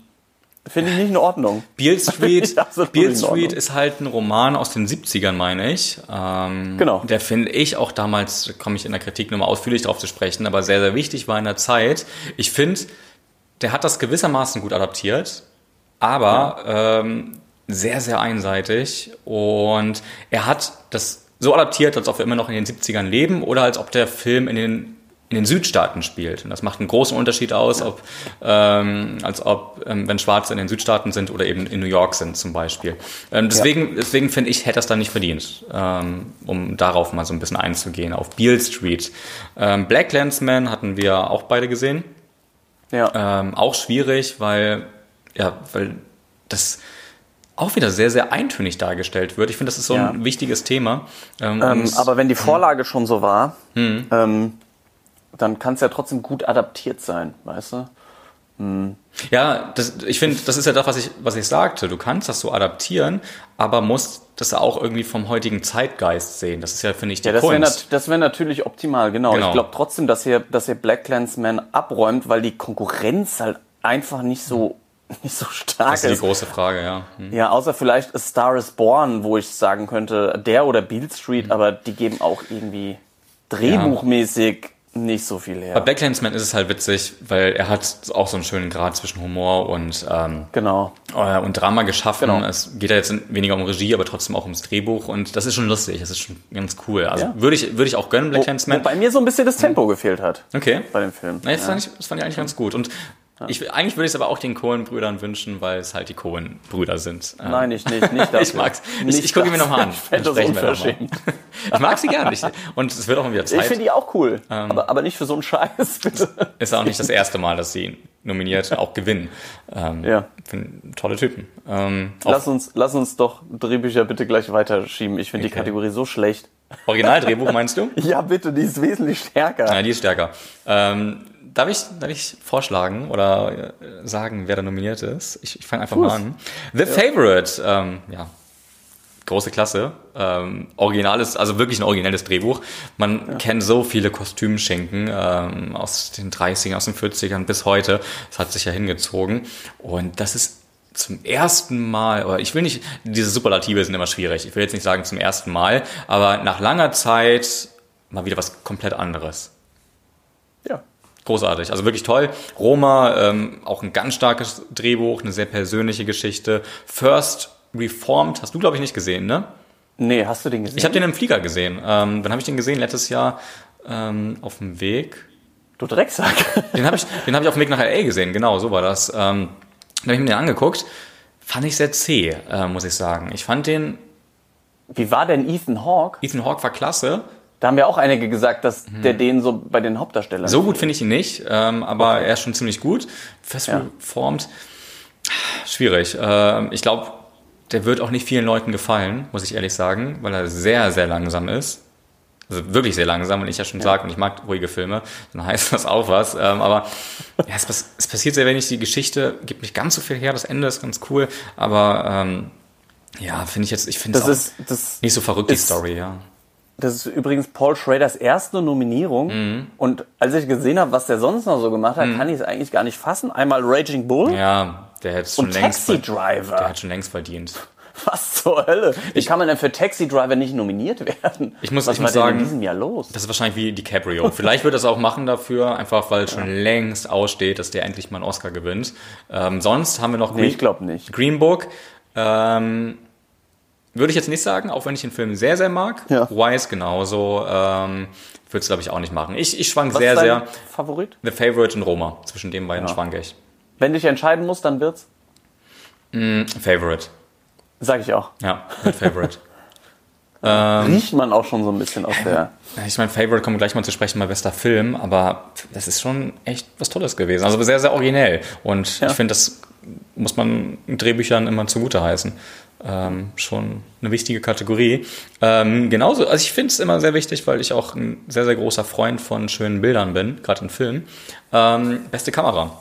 finde ich nicht in Ordnung. Beale *laughs* Street, Beale. Street ist halt ein Roman aus den 70ern, meine ich. Ähm, Genau. Der finde ich auch damals, da komme ich in der Kritik nochmal ausführlich drauf zu sprechen, aber sehr, sehr wichtig war in der Zeit. Ich finde, der hat das gewissermaßen gut adaptiert, aber ähm, sehr, sehr einseitig. Und er hat das so adaptiert, als ob wir immer noch in den 70ern leben oder als ob der Film in den in den Südstaaten spielt. Und das macht einen großen Unterschied aus, ob, ähm, als ob, ähm, wenn Schwarze in den Südstaaten sind oder eben in New York sind zum Beispiel. Ähm, deswegen deswegen finde ich, hätte das dann nicht verdient, ähm, um darauf mal so ein bisschen einzugehen, auf Beale Street. Ähm, Black Landsman hatten wir auch beide gesehen. Ja. Ähm, auch schwierig, weil, ja, weil das auch wieder sehr, sehr eintönig dargestellt wird. Ich finde, das ist so Ja. ein wichtiges Thema. Ähm, Ähm, aber wenn die Vorlage schon so war, Hm. ähm, dann kann es ja trotzdem gut adaptiert sein, weißt du? Ja, das, ich finde, das ist ja das, was ich, was ich sagte. Du kannst das so adaptieren, aber musst das auch irgendwie vom heutigen Zeitgeist sehen. Das ist ja, finde ich, die Ja, das wäre nat das wär natürlich optimal, genau. Genau. Ich glaube trotzdem, dass ihr, dass ihr Black Clansman abräumt, weil die Konkurrenz halt einfach nicht so, *laughs* nicht so stark das ist die ist. große Frage, ja. Hm. Ja, außer vielleicht A Star is Born, wo ich sagen könnte, der oder Beale Hm. Street, aber die geben auch irgendwie drehbuchmäßig nicht so viel Bei her. Black Landsman ist es halt witzig, weil er hat auch so einen schönen Grad zwischen Humor und, ähm, Genau. äh, und Drama geschaffen. Genau. Es geht ja jetzt weniger um Regie, aber trotzdem auch ums Drehbuch und das ist schon lustig, das ist schon ganz cool. Also Ja. würde ich, würde ich auch gönnen, Black Landsman. Wobei mir so ein bisschen das Tempo gefehlt hat Okay. bei dem Film. Nee, das, fand ich, das fand ich eigentlich ganz gut. Und ich, eigentlich würde ich es aber auch den Cohen-Brüdern wünschen, weil es halt die Cohen-Brüder sind. Nein, ich nicht, nicht *laughs* dafür. ich mag's. Ich, Nicht ich gucke mir nochmal an. Ich das unverschämt. Ich mag sie gern. Ich, und es wird auch wieder Ich Zeit. finde die auch cool, Ähm. aber, aber nicht für so einen Scheiß, *laughs* bitte. Ist auch nicht das erste Mal, dass sie nominiert auch gewinnen. Ähm, Ja. Find, tolle Typen. Ähm, Lass uns, lass uns doch Drehbücher bitte gleich weiterschieben. Ich finde die Okay. Kategorie so schlecht. Originaldrehbuch meinst du? *laughs* Ja, bitte, die ist wesentlich stärker. Ja, die ist stärker. Ähm, darf, ich, darf ich vorschlagen oder äh, sagen, wer da nominiert ist? Ich, ich fange einfach mal an. The Favorite, ähm, ja, große Klasse. Ähm, originales, also wirklich ein originelles Drehbuch. Man kennt so viele Kostümschenken ähm, aus den 30ern, aus den 40ern bis heute. Das hat sich ja hingezogen. Und das ist zum ersten Mal, oder ich will nicht, diese Superlative sind immer schwierig. Ich will jetzt nicht sagen zum ersten Mal, aber nach langer Zeit mal wieder was komplett anderes. Ja. Großartig, also wirklich toll. Roma, ähm, auch ein ganz starkes Drehbuch, eine sehr persönliche Geschichte. First Reformed, hast du, glaube ich, nicht gesehen, ne? Nee, hast du den gesehen? Ich habe den im Flieger gesehen. Ähm, wann habe ich den gesehen? Letztes Jahr ähm, auf dem Weg. Du Drecksack. Den habe ich, *laughs* den hab ich auf dem Weg nach L.A. gesehen, genau, so war das. Ähm, dann habe ich mir den angeguckt. Fand ich sehr zäh, äh, muss ich sagen. Ich fand den, Wie war denn Ethan Hawke? Ethan Hawke war klasse. Da haben ja auch einige gesagt, dass der den so bei den Hauptdarstellern. Mhm. So gut finde ich ihn nicht, ähm, aber er ist schon ziemlich gut. Fest Ja. reformt. Schwierig. Ähm, ich glaube, der wird auch nicht vielen Leuten gefallen, muss ich ehrlich sagen, weil er sehr, sehr langsam ist. Also wirklich sehr langsam, wenn ich ja schon sage, und ich mag ruhige Filme, dann heißt *laughs* das auch was. Ähm, aber ja, es, pass- es passiert sehr wenig. Die Geschichte gibt nicht ganz so viel her. Das Ende ist ganz cool. Aber ähm, ja, finde ich jetzt, ich finde es nicht so verrückt, die Story, ja. Das ist übrigens Paul Schraders erste Nominierung. Mhm. Und als ich gesehen habe, was der sonst noch so gemacht hat, kann ich es eigentlich gar nicht fassen. Einmal Raging Bull Ja, der hätte schon und längst Taxi ver- Driver. Der hat schon längst verdient. *laughs* Was zur Hölle? Wie kann man denn für Taxi Driver nicht nominiert werden? Ich muss, Was ich war muss denn sagen, in diesem Jahr los? das ist wahrscheinlich wie DiCaprio. Vielleicht wird er es auch machen dafür, einfach weil es *laughs* schon längst aussteht, dass der endlich mal einen Oscar gewinnt. Ähm, sonst haben wir noch Nee, ich glaube nicht. Green Book. Ähm, würde ich jetzt nicht sagen, auch wenn ich den Film sehr, sehr mag. Ja. Wise genauso. Ähm, würde es, glaube ich, auch nicht machen. Ich, ich schwank Was sehr, ist dein sehr. Favorit? The Favorite und Roma. Zwischen den beiden schwanke ich. Wenn du dich entscheiden musst, dann wird's. Favorite. Sag ich auch. Ja, mit Favorite. *laughs* Riecht man auch schon so ein bisschen aus der. Ich meine, Favorite kommen gleich mal zu sprechen bei bester Film, aber das ist schon echt was Tolles gewesen. Also sehr, sehr originell. Und Ja. ich finde, das muss man Drehbüchern immer zugute heißen. Ähm, schon eine wichtige Kategorie. Ähm, genauso, also ich finde es immer sehr wichtig, weil ich auch ein sehr, sehr großer Freund von schönen Bildern bin, gerade in Filmen. Ähm, beste Kamera.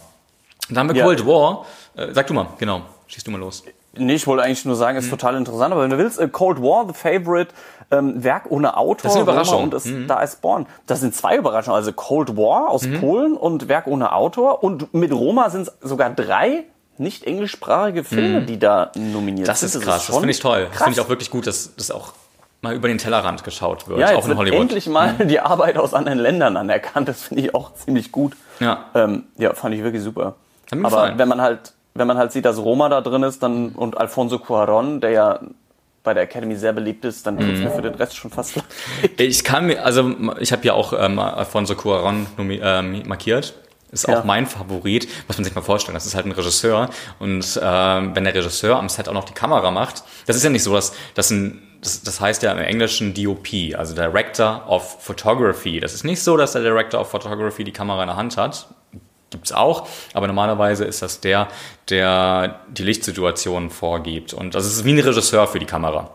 Da haben wir Ja. Cold War. Äh, sag du mal, genau. Schieß du mal los. Nee, ich wollte eigentlich nur sagen, ist total interessant, aber wenn du willst, äh, Cold War, The Favorite, ähm, Werk ohne Autor, Das ist eine Überraschung. Roma und es, da ist Born. Das sind zwei Überraschungen, also Cold War aus Polen und Werk ohne Autor und mit Roma sind es sogar drei nicht englischsprachige Filme, die da nominiert Das sind. ist krass, das schon finde ich toll. Das krass. finde ich auch wirklich gut, dass das auch mal über den Tellerrand geschaut wird, Ja, auch in wird Hollywood. endlich mal die Arbeit aus anderen Ländern anerkannt. Das finde ich auch ziemlich gut. Ja. Ähm, ja, fand ich wirklich super. Hat mir Aber gefallen. wenn man halt, wenn man halt sieht, dass Roma da drin ist, dann und Alfonso Cuarón, der ja bei der Academy sehr beliebt ist, dann tut's mir für den Rest schon fast *laughs* leid. Ich kann mir, also ich habe ja auch ähm, Alfonso Cuarón nomi- ähm, markiert. Ist Ja. auch mein Favorit, muss man sich mal vorstellen. Das ist halt ein Regisseur. Und ähm, wenn der Regisseur am Set auch noch die Kamera macht, das ist ja nicht so, dass das ein das, das heißt ja im Englischen DOP, also Director of Photography. Das ist nicht so, dass der Director of Photography die Kamera in der Hand hat. Gibt's auch, aber normalerweise ist das der, der die Lichtsituation vorgibt. Und das ist wie ein Regisseur für die Kamera.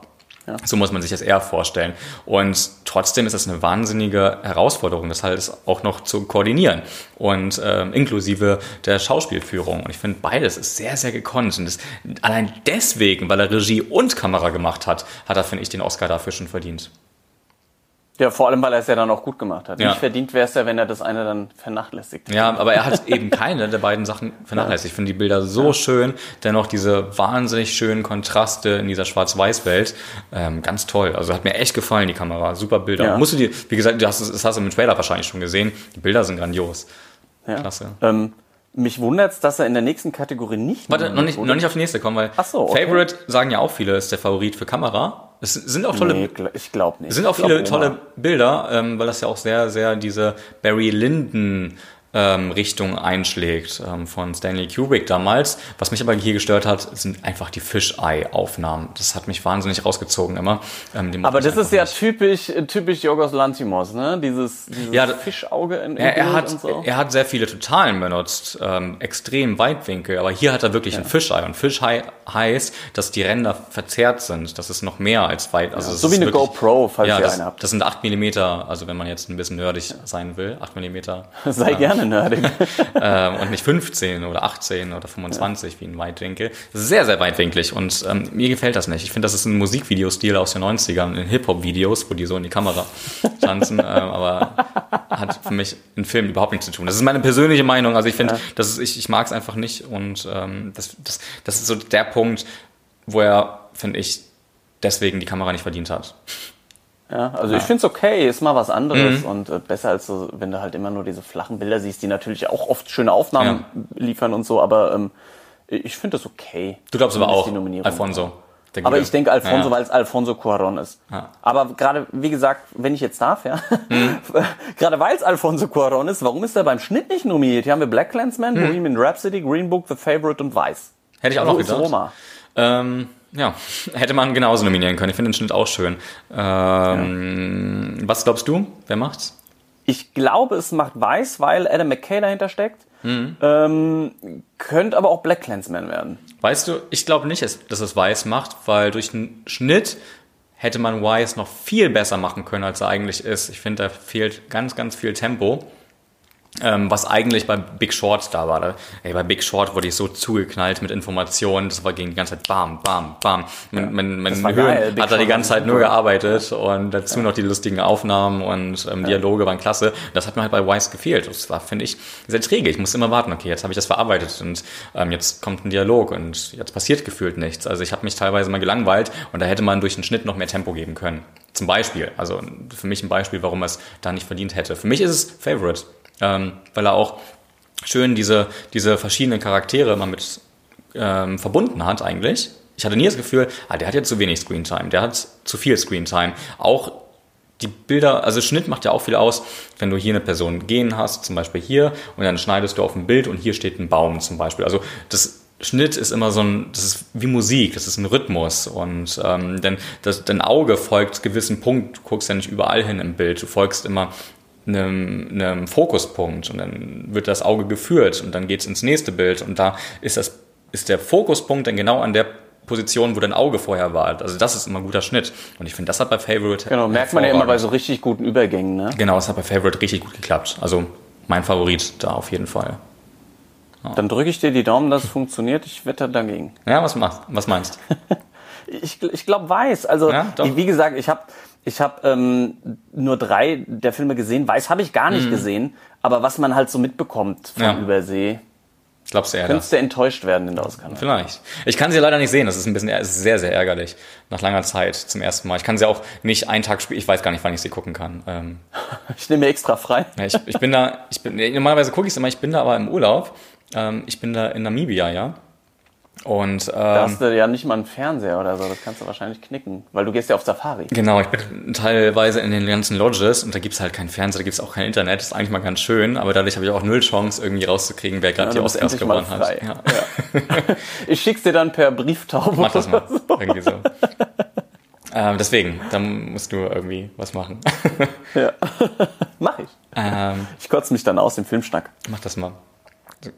So muss man sich das eher vorstellen. Und trotzdem ist das eine wahnsinnige Herausforderung, das halt auch noch zu koordinieren und ähm, inklusive der Schauspielführung. Und ich finde, beides ist sehr, sehr gekonnt. Und das, allein deswegen, weil er Regie und Kamera gemacht hat, hat er, finde ich, den Oscar dafür schon verdient. Ja, vor allem, weil er es ja dann auch gut gemacht hat. Ja. Nicht verdient wäre es ja, wenn er das eine dann vernachlässigt. Ja, aber er hat eben keine der beiden Sachen vernachlässigt. Ich finde die Bilder so schön, dennoch diese wahnsinnig schönen Kontraste in dieser Schwarz-Weiß-Welt. Ähm, ganz toll. Also hat mir echt gefallen, die Kamera. Super Bilder. Ja. Musst du dir, wie gesagt, du hast, es- das hast du im Trailer wahrscheinlich schon gesehen. Die Bilder sind grandios. Ja. Klasse. Ähm, mich wundert's, dass er in der nächsten Kategorie nicht. Warte, noch nicht, noch nicht auf die nächste kommen, weil Ach so, okay. Favorite sagen ja auch viele, ist der Favorit für Kamera. Es sind auch tolle, Nee, ich glaube nicht. Es sind auch glaub, viele tolle Bilder, ähm, weil das ja auch sehr, sehr diese Barry Lyndon ähm, Richtung einschlägt ähm, von Stanley Kubrick damals. Was mich aber hier gestört hat, sind einfach die Fisheye-Aufnahmen. Das hat mich wahnsinnig rausgezogen immer. Ähm, Aber das ist ja nicht. typisch, äh, typisch Jorgos Lantimos, ne? Dieses, dieses Ja, Fischauge in, Er, er, hat, und so. er hat sehr viele Totalen benutzt, ähm, extrem Weitwinkel, aber hier hat er wirklich ein Fisheye. Und Fisheye heißt, dass die Ränder verzerrt sind. Das ist noch mehr als weit. Also es so wie eine wirklich- GoPro, falls ja, ihr das, eine habt. das sind 8 Millimeter, also wenn man jetzt ein bisschen nerdig sein will, 8 Millimeter *laughs* Sei gerne *laughs* nerdig. ähm, und nicht 15 oder 18 oder 25 wie ein Weitwinkel. Sehr, sehr weitwinklig und ähm, mir gefällt das nicht. Ich finde, das ist ein Musikvideostil aus den 90ern, in Hip-Hop-Videos, wo die so in die Kamera *laughs* tanzen, ähm, aber hat für mich in Filmen überhaupt nichts zu tun. Das ist meine persönliche Meinung. Also ich finde, das ist, ich, ich mag es einfach nicht und ähm, das, das, das ist so der Punkt, wo er, finde ich, deswegen die Kamera nicht verdient hat. Ja, also ich find's okay, ist mal was Mhm. anderes und äh, besser als so, wenn du halt immer nur diese flachen Bilder siehst, die natürlich auch oft schöne Aufnahmen liefern und so, aber ähm, ich finde das okay. Du glaubst aber auch. Alfonso. Aber Gute. ich denke Alfonso, Ja, ja. weil es Alfonso Cuaron ist. Ja. Aber gerade, wie gesagt, wenn ich jetzt darf, ja, *laughs* gerade weil es Alfonso Cuaron ist, warum ist er beim Schnitt nicht nominiert? Hier haben wir Black Clansman, Bohemian Rhapsody, Green Book, The Favorite und Weiß. Hätte ich auch noch gedacht. Roma? Ähm, ja, hätte man genauso nominieren können. Ich finde den Schnitt auch schön. Ähm, Was glaubst du? Wer macht's? Ich glaube, es macht Weiß, weil Adam McKay dahinter steckt. Mhm. Ähm, könnte aber auch Black Clansman werden. Weißt du, ich glaube nicht, dass dass es Weiß macht, weil durch den Schnitt hätte man Wise noch viel besser machen können, als er eigentlich ist. Ich finde, da fehlt ganz, ganz viel Tempo. Ähm, was eigentlich bei Big Short da war. Ey, bei Big Short wurde ich so zugeknallt mit Informationen, das war gegen die ganze Zeit bam, bam, bam. Mein, Hirn geil. Big hat da die ganze Zeit nur gearbeitet und dazu noch die lustigen Aufnahmen und ähm, Dialoge waren klasse. Das hat mir halt bei Wise gefehlt. Das war, finde ich, sehr träge. Ich musste immer warten, okay, jetzt habe ich das verarbeitet und ähm, jetzt kommt ein Dialog und jetzt passiert gefühlt nichts. Also ich habe mich teilweise mal gelangweilt und da hätte man durch den Schnitt noch mehr Tempo geben können. Zum Beispiel, also für mich ein Beispiel, warum es da nicht verdient hätte. Für mich ist es Favorite, ähm, weil er auch schön diese, diese verschiedenen Charaktere immer mit ähm, verbunden hat eigentlich. Ich hatte nie das Gefühl, ah, der hat jetzt zu wenig Screentime, der hat zu viel Screentime. Auch die Bilder, also Schnitt macht ja auch viel aus, wenn du hier eine Person gehen hast, zum Beispiel hier, und dann schneidest du auf ein Bild und hier steht ein Baum zum Beispiel. Also das Schnitt ist immer so ein, das ist wie Musik, das ist ein Rhythmus und ähm, denn das, dein Auge folgt gewissen Punkt, du guckst ja nicht überall hin im Bild, du folgst immer einem, einem Fokuspunkt und dann wird das Auge geführt und dann geht's ins nächste Bild und da ist das ist der Fokuspunkt dann genau an der Position, wo dein Auge vorher war. Also das ist immer ein guter Schnitt und ich finde, das hat bei Favorite Genau, merkt man ja immer bei so richtig guten Übergängen, ne? Genau, das hat bei Favorite richtig gut geklappt. Also mein Favorit da auf jeden Fall. Dann drücke ich dir die Daumen, dass es funktioniert. Ich wette dagegen. Ja, was machst, was meinst? *laughs* Ich, ich glaube, weiß. Also, Ja, wie gesagt, ich habe ich hab, ähm, nur drei der Filme gesehen. Weiß habe ich gar nicht gesehen. Aber was man halt so mitbekommt von Mhm. Ja. Übersee, Glaubst du eher könntest du enttäuscht werden in der Oscar. Vielleicht. Ich kann sie leider nicht sehen. Das ist ein bisschen, es ist sehr, sehr ärgerlich. Nach langer Zeit zum ersten Mal. Ich kann sie auch nicht einen Tag spielen. Ich weiß gar nicht, wann ich sie gucken kann. Ähm, *laughs* Ich nehme mir extra frei. ich, ich bin da, ich bin, normalerweise gucke ich es immer, ich bin da aber im Urlaub. Ähm, ich bin da in Namibia, ja. Und Da ähm, hast du ja nicht mal einen Fernseher oder so. Das kannst du wahrscheinlich knicken, weil du gehst ja auf Safari. Genau, ich bin teilweise in den ganzen Lodges und da gibt's halt keinen Fernseher, da gibt's auch kein Internet. Das ist eigentlich mal ganz schön, aber dadurch habe ich auch null Chance, irgendwie rauszukriegen, wer gerade Ja, die Oscars gewonnen hat. frei. Ja. *laughs* Ich schick's dir dann per Brieftaube. Mach das mal. so. Irgendwie so. ähm, deswegen, da musst du irgendwie was machen. Ja. *laughs* *laughs* Mach ich. ähm, Ich kotze mich dann aus dem Filmschnack. mach das mal.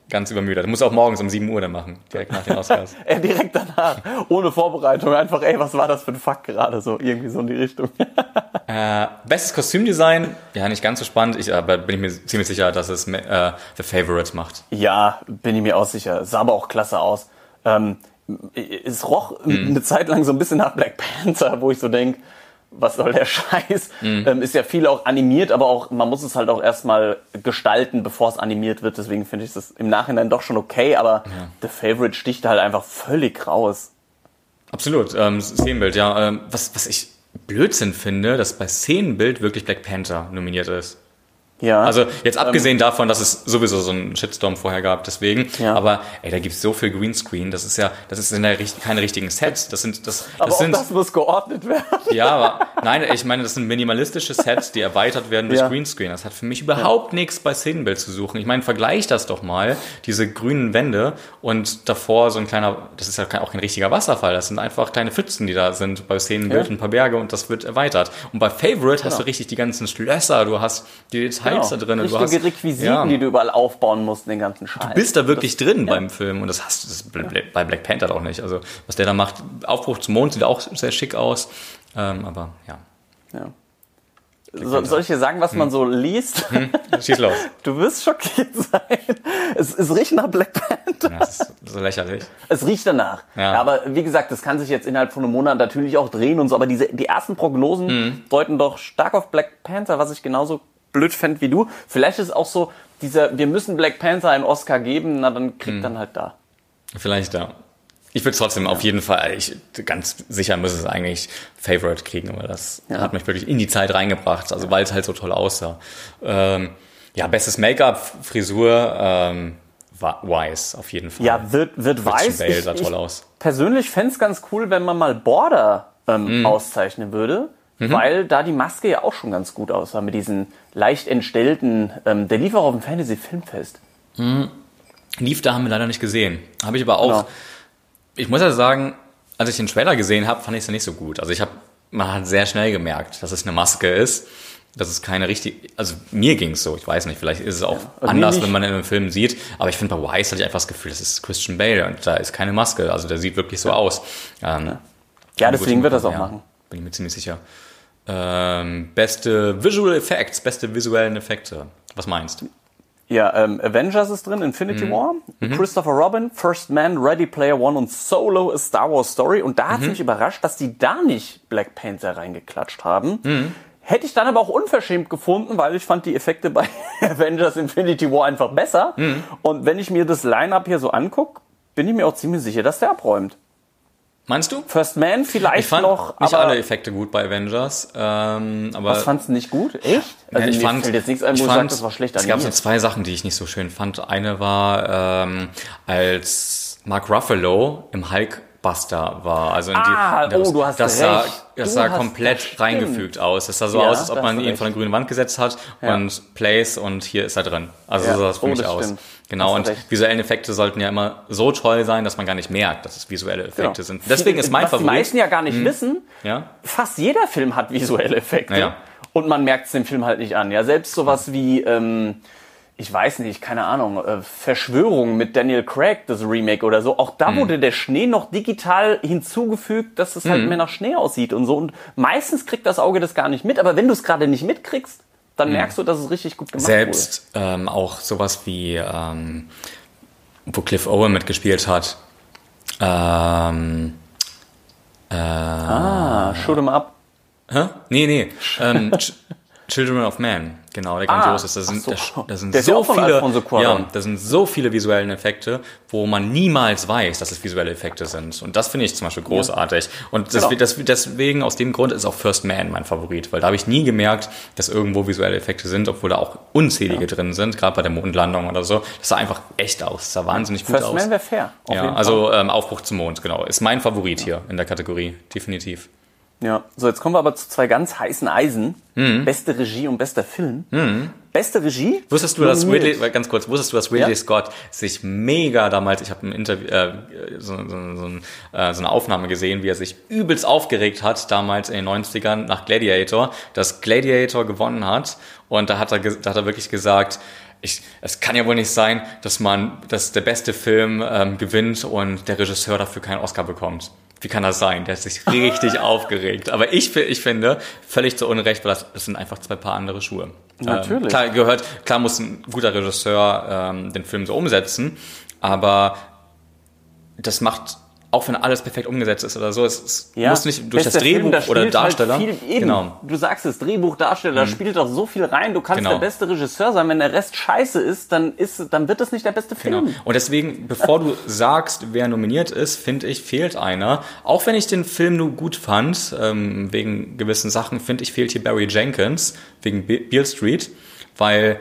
Ganz übermüdet. Du musst auch morgens um 7 Uhr dann machen, direkt nach den Oscars. Äh, direkt danach, ohne Vorbereitung, einfach, ey, was war das für ein Fuck gerade so, irgendwie so in die Richtung. *laughs* äh, bestes Kostümdesign, ja, nicht ganz so spannend, ich, aber bin ich mir ziemlich sicher, dass es äh, The Favorite macht. ja, bin ich mir auch sicher. Sah aber auch klasse aus. Ähm, es roch eine Zeit lang so ein bisschen nach Black Panther, wo ich so denk, was soll der *laughs* Scheiß? Ähm, ist ja viel auch animiert, aber auch, man muss es halt auch erstmal gestalten, bevor es animiert wird. Deswegen finde ich das im Nachhinein doch schon okay, aber The Favorite sticht halt einfach völlig raus. Absolut, ähm, Szenenbild, ja. Ähm, was, was ich Blödsinn finde, dass bei Szenenbild wirklich Black Panther nominiert ist. Ja. Also jetzt abgesehen davon, dass es sowieso so einen Shitstorm vorher gab, deswegen. Ja. Aber ey, da gibt's so viel Greenscreen. Das ist ja, das ist in der richt- keine richtigen Sets. Das sind, das, aber das auch sind, das muss geordnet werden. ja, aber nein, ich meine, das sind minimalistische Sets, die erweitert werden durch Ja. Greenscreen. Das hat für mich überhaupt nichts bei Szenenbild zu suchen. Ich meine, vergleich das doch mal, diese grünen Wände und davor so ein kleiner, das ist ja auch kein richtiger Wasserfall. Das sind einfach kleine Pfützen, die da sind bei Szenenbild Ja. und ein paar Berge und das wird erweitert. Und bei Favorite hast Genau. du richtig die ganzen Schlösser, du hast die Details da drin. Du hast, Requisiten, ja. die du überall aufbauen musst, den ganzen Scheiß. Du bist da wirklich drin beim Film und das hast du das Bla- bei Black Panther doch nicht. Also was der da macht, Aufbruch zum Mond sieht auch sehr schick aus, ähm, aber ja, Ja. So, soll ich dir sagen, was man Hm. so liest? schieß los. *laughs* Du wirst schockiert sein. Es, es riecht nach Black Panther. Ja, Das ist so lächerlich. Es riecht danach. Ja. Ja. aber wie gesagt, das kann sich jetzt innerhalb von einem Monat natürlich auch drehen und so. Aber diese, die ersten Prognosen Hm. deuten doch stark auf Black Panther, was ich genauso blöd fände wie du. Vielleicht ist auch so dieser, wir müssen Black Panther einen Oscar geben, na dann kriegt Hm. dann halt da. Vielleicht ja. Ich würde trotzdem auf jeden Fall, ich ganz sicher muss es eigentlich Favorite kriegen, weil das Ja. hat mich wirklich in die Zeit reingebracht, also weil es halt so toll aussah. Ähm, ja, bestes Make-up, Frisur, ähm, Wise auf jeden Fall. Ja, wird, wird weiß. Bale sah toll aus. persönlich fände es ganz cool, wenn man mal Border ähm, Mhm. auszeichnen würde, weil da die Maske ja auch schon ganz gut aussah mit diesen leicht entstellten, ähm, der lief auch auf dem Fantasy Filmfest. Lief da haben wir leider nicht gesehen. Habe ich aber auch. Genau. Ich muss ja sagen, als ich den Trailer gesehen habe, fand ich es ja nicht so gut. Also ich habe, man hat sehr schnell gemerkt, dass es eine Maske ist. Das ist keine richtige, also mir ging es so, ich weiß nicht, vielleicht ist es auch also mir anders, wenn man in einem Film sieht, aber ich finde bei Wise hatte ich einfach das Gefühl, das ist Christian Bale und da ist keine Maske, also der sieht wirklich so aus. Ähm, Ja, deswegen wird das auch ja, machen. Bin ich mir ziemlich sicher. Ähm, beste Visual Effects, beste visuellen Effekte. Was meinst du? Ja, ähm, Avengers ist drin, Infinity War, Christopher Robin, First Man, Ready Player One und Solo, A Star Wars Story. Und da hat mich überrascht, dass die da nicht Black Panther reingeklatscht haben. Hätte ich dann aber auch unverschämt gefunden, weil ich fand die Effekte bei *laughs* Avengers Infinity War einfach besser. Und wenn ich mir das Line-Up hier so angucke, bin ich mir auch ziemlich sicher, dass der abräumt. Meinst du? First Man vielleicht Ich fand noch, nicht alle Effekte gut bei Avengers, ähm, aber was fandst du nicht gut? Echt? Also Ja, ich fand, fällt jetzt nichts ein, wo ich fand, sage, das war schlecht Es gab so zwei Sachen, die ich nicht so schön fand. Eine war, ähm, als Mark Ruffalo im Hulkbuster war. Also in Ah, die, das, oh, du hast das sah, das Du sah komplett reingefügt aus. Das sah so Ja, aus, als ob man ihn recht. von der grünen Wand gesetzt hat und Place und hier ist er drin. Also Ja. so sah das für Oh, mich das aus. stimmt. Genau, und recht. visuellen Effekte sollten ja immer so toll sein, dass man gar nicht merkt, dass es visuelle Effekte Genau. sind. Deswegen ist mein Was Favorit. die meisten ja gar nicht wissen, ja? fast jeder Film hat visuelle Effekte. Ja. Und man merkt es dem Film halt nicht an. Ja, selbst sowas wie, ähm, ich weiß nicht, keine Ahnung, äh, Verschwörung mit Daniel Craig, das Remake oder so. Auch Mhm. da wurde der Schnee noch digital hinzugefügt, dass es halt mehr nach Schnee aussieht und so. Und meistens kriegt das Auge das gar nicht mit. Aber wenn du es gerade nicht mitkriegst, dann merkst du, dass es richtig gut gemacht Mhm. Selbst ähm, auch sowas wie, ähm, wo Cliff Owen mitgespielt hat. Ähm, wurde. Ah, shoot 'em up. hä? Nee, nee. *laughs* Ähm, Children of Man, genau, der grandios ist. Da sind, ach so. da, da sind ja so viele, ja, da sind so viele visuellen Effekte, wo man niemals weiß, dass es visuelle Effekte sind. Und das finde ich zum Beispiel großartig. Und das, Genau. das, deswegen, aus dem Grund ist auch First Man mein Favorit, weil da habe ich nie gemerkt, dass irgendwo visuelle Effekte sind, obwohl da auch unzählige drin sind, gerade bei der Mondlandung oder so. Das sah einfach echt aus. Das sah wahnsinnig gut First aus. Man wäre fair. Ja, also ähm, Aufbruch zum Mond, genau. Ist mein Favorit hier in der Kategorie, definitiv. Ja, so jetzt kommen wir aber zu zwei ganz heißen Eisen. Mhm. Beste Regie und bester Film. Beste Regie. Wusstest du, dass. Ridley, ganz kurz, wusstest du, dass Ridley Ja? Scott sich mega damals, ich habe ein Interview, äh, so, so, so, äh, so eine Aufnahme gesehen, wie er sich übelst aufgeregt hat, damals in den 90ern nach Gladiator, dass Gladiator gewonnen hat und da hat er, da hat er wirklich gesagt, ich, es kann ja wohl nicht sein, dass man, dass der beste Film ähm, gewinnt und der Regisseur dafür keinen Oscar bekommt. Wie kann das sein? Der hat sich richtig *laughs* aufgeregt. Aber ich, ich finde, völlig zu Unrecht, weil das, das sind einfach zwei paar andere Schuhe. Natürlich. Ähm, klar, gehört, klar muss ein guter Regisseur ähm, den Film so umsetzen, aber das macht, auch wenn alles perfekt umgesetzt ist oder so, es, es Ja, muss nicht durch das Drehbuch Film, da oder spielt Darsteller. Halt viel, eben, Genau. Du sagst es, Drehbuch, Darsteller, da spielt doch so viel rein. Du kannst Genau. der beste Regisseur sein. Wenn der Rest scheiße ist, dann ist, dann wird es nicht der beste Film. Genau. Und deswegen, bevor du *laughs* sagst, wer nominiert ist, finde ich, fehlt einer. Auch wenn ich den Film nur gut fand, ähm, wegen gewissen Sachen, finde ich, fehlt hier Barry Jenkins, wegen Be- Beale Street, weil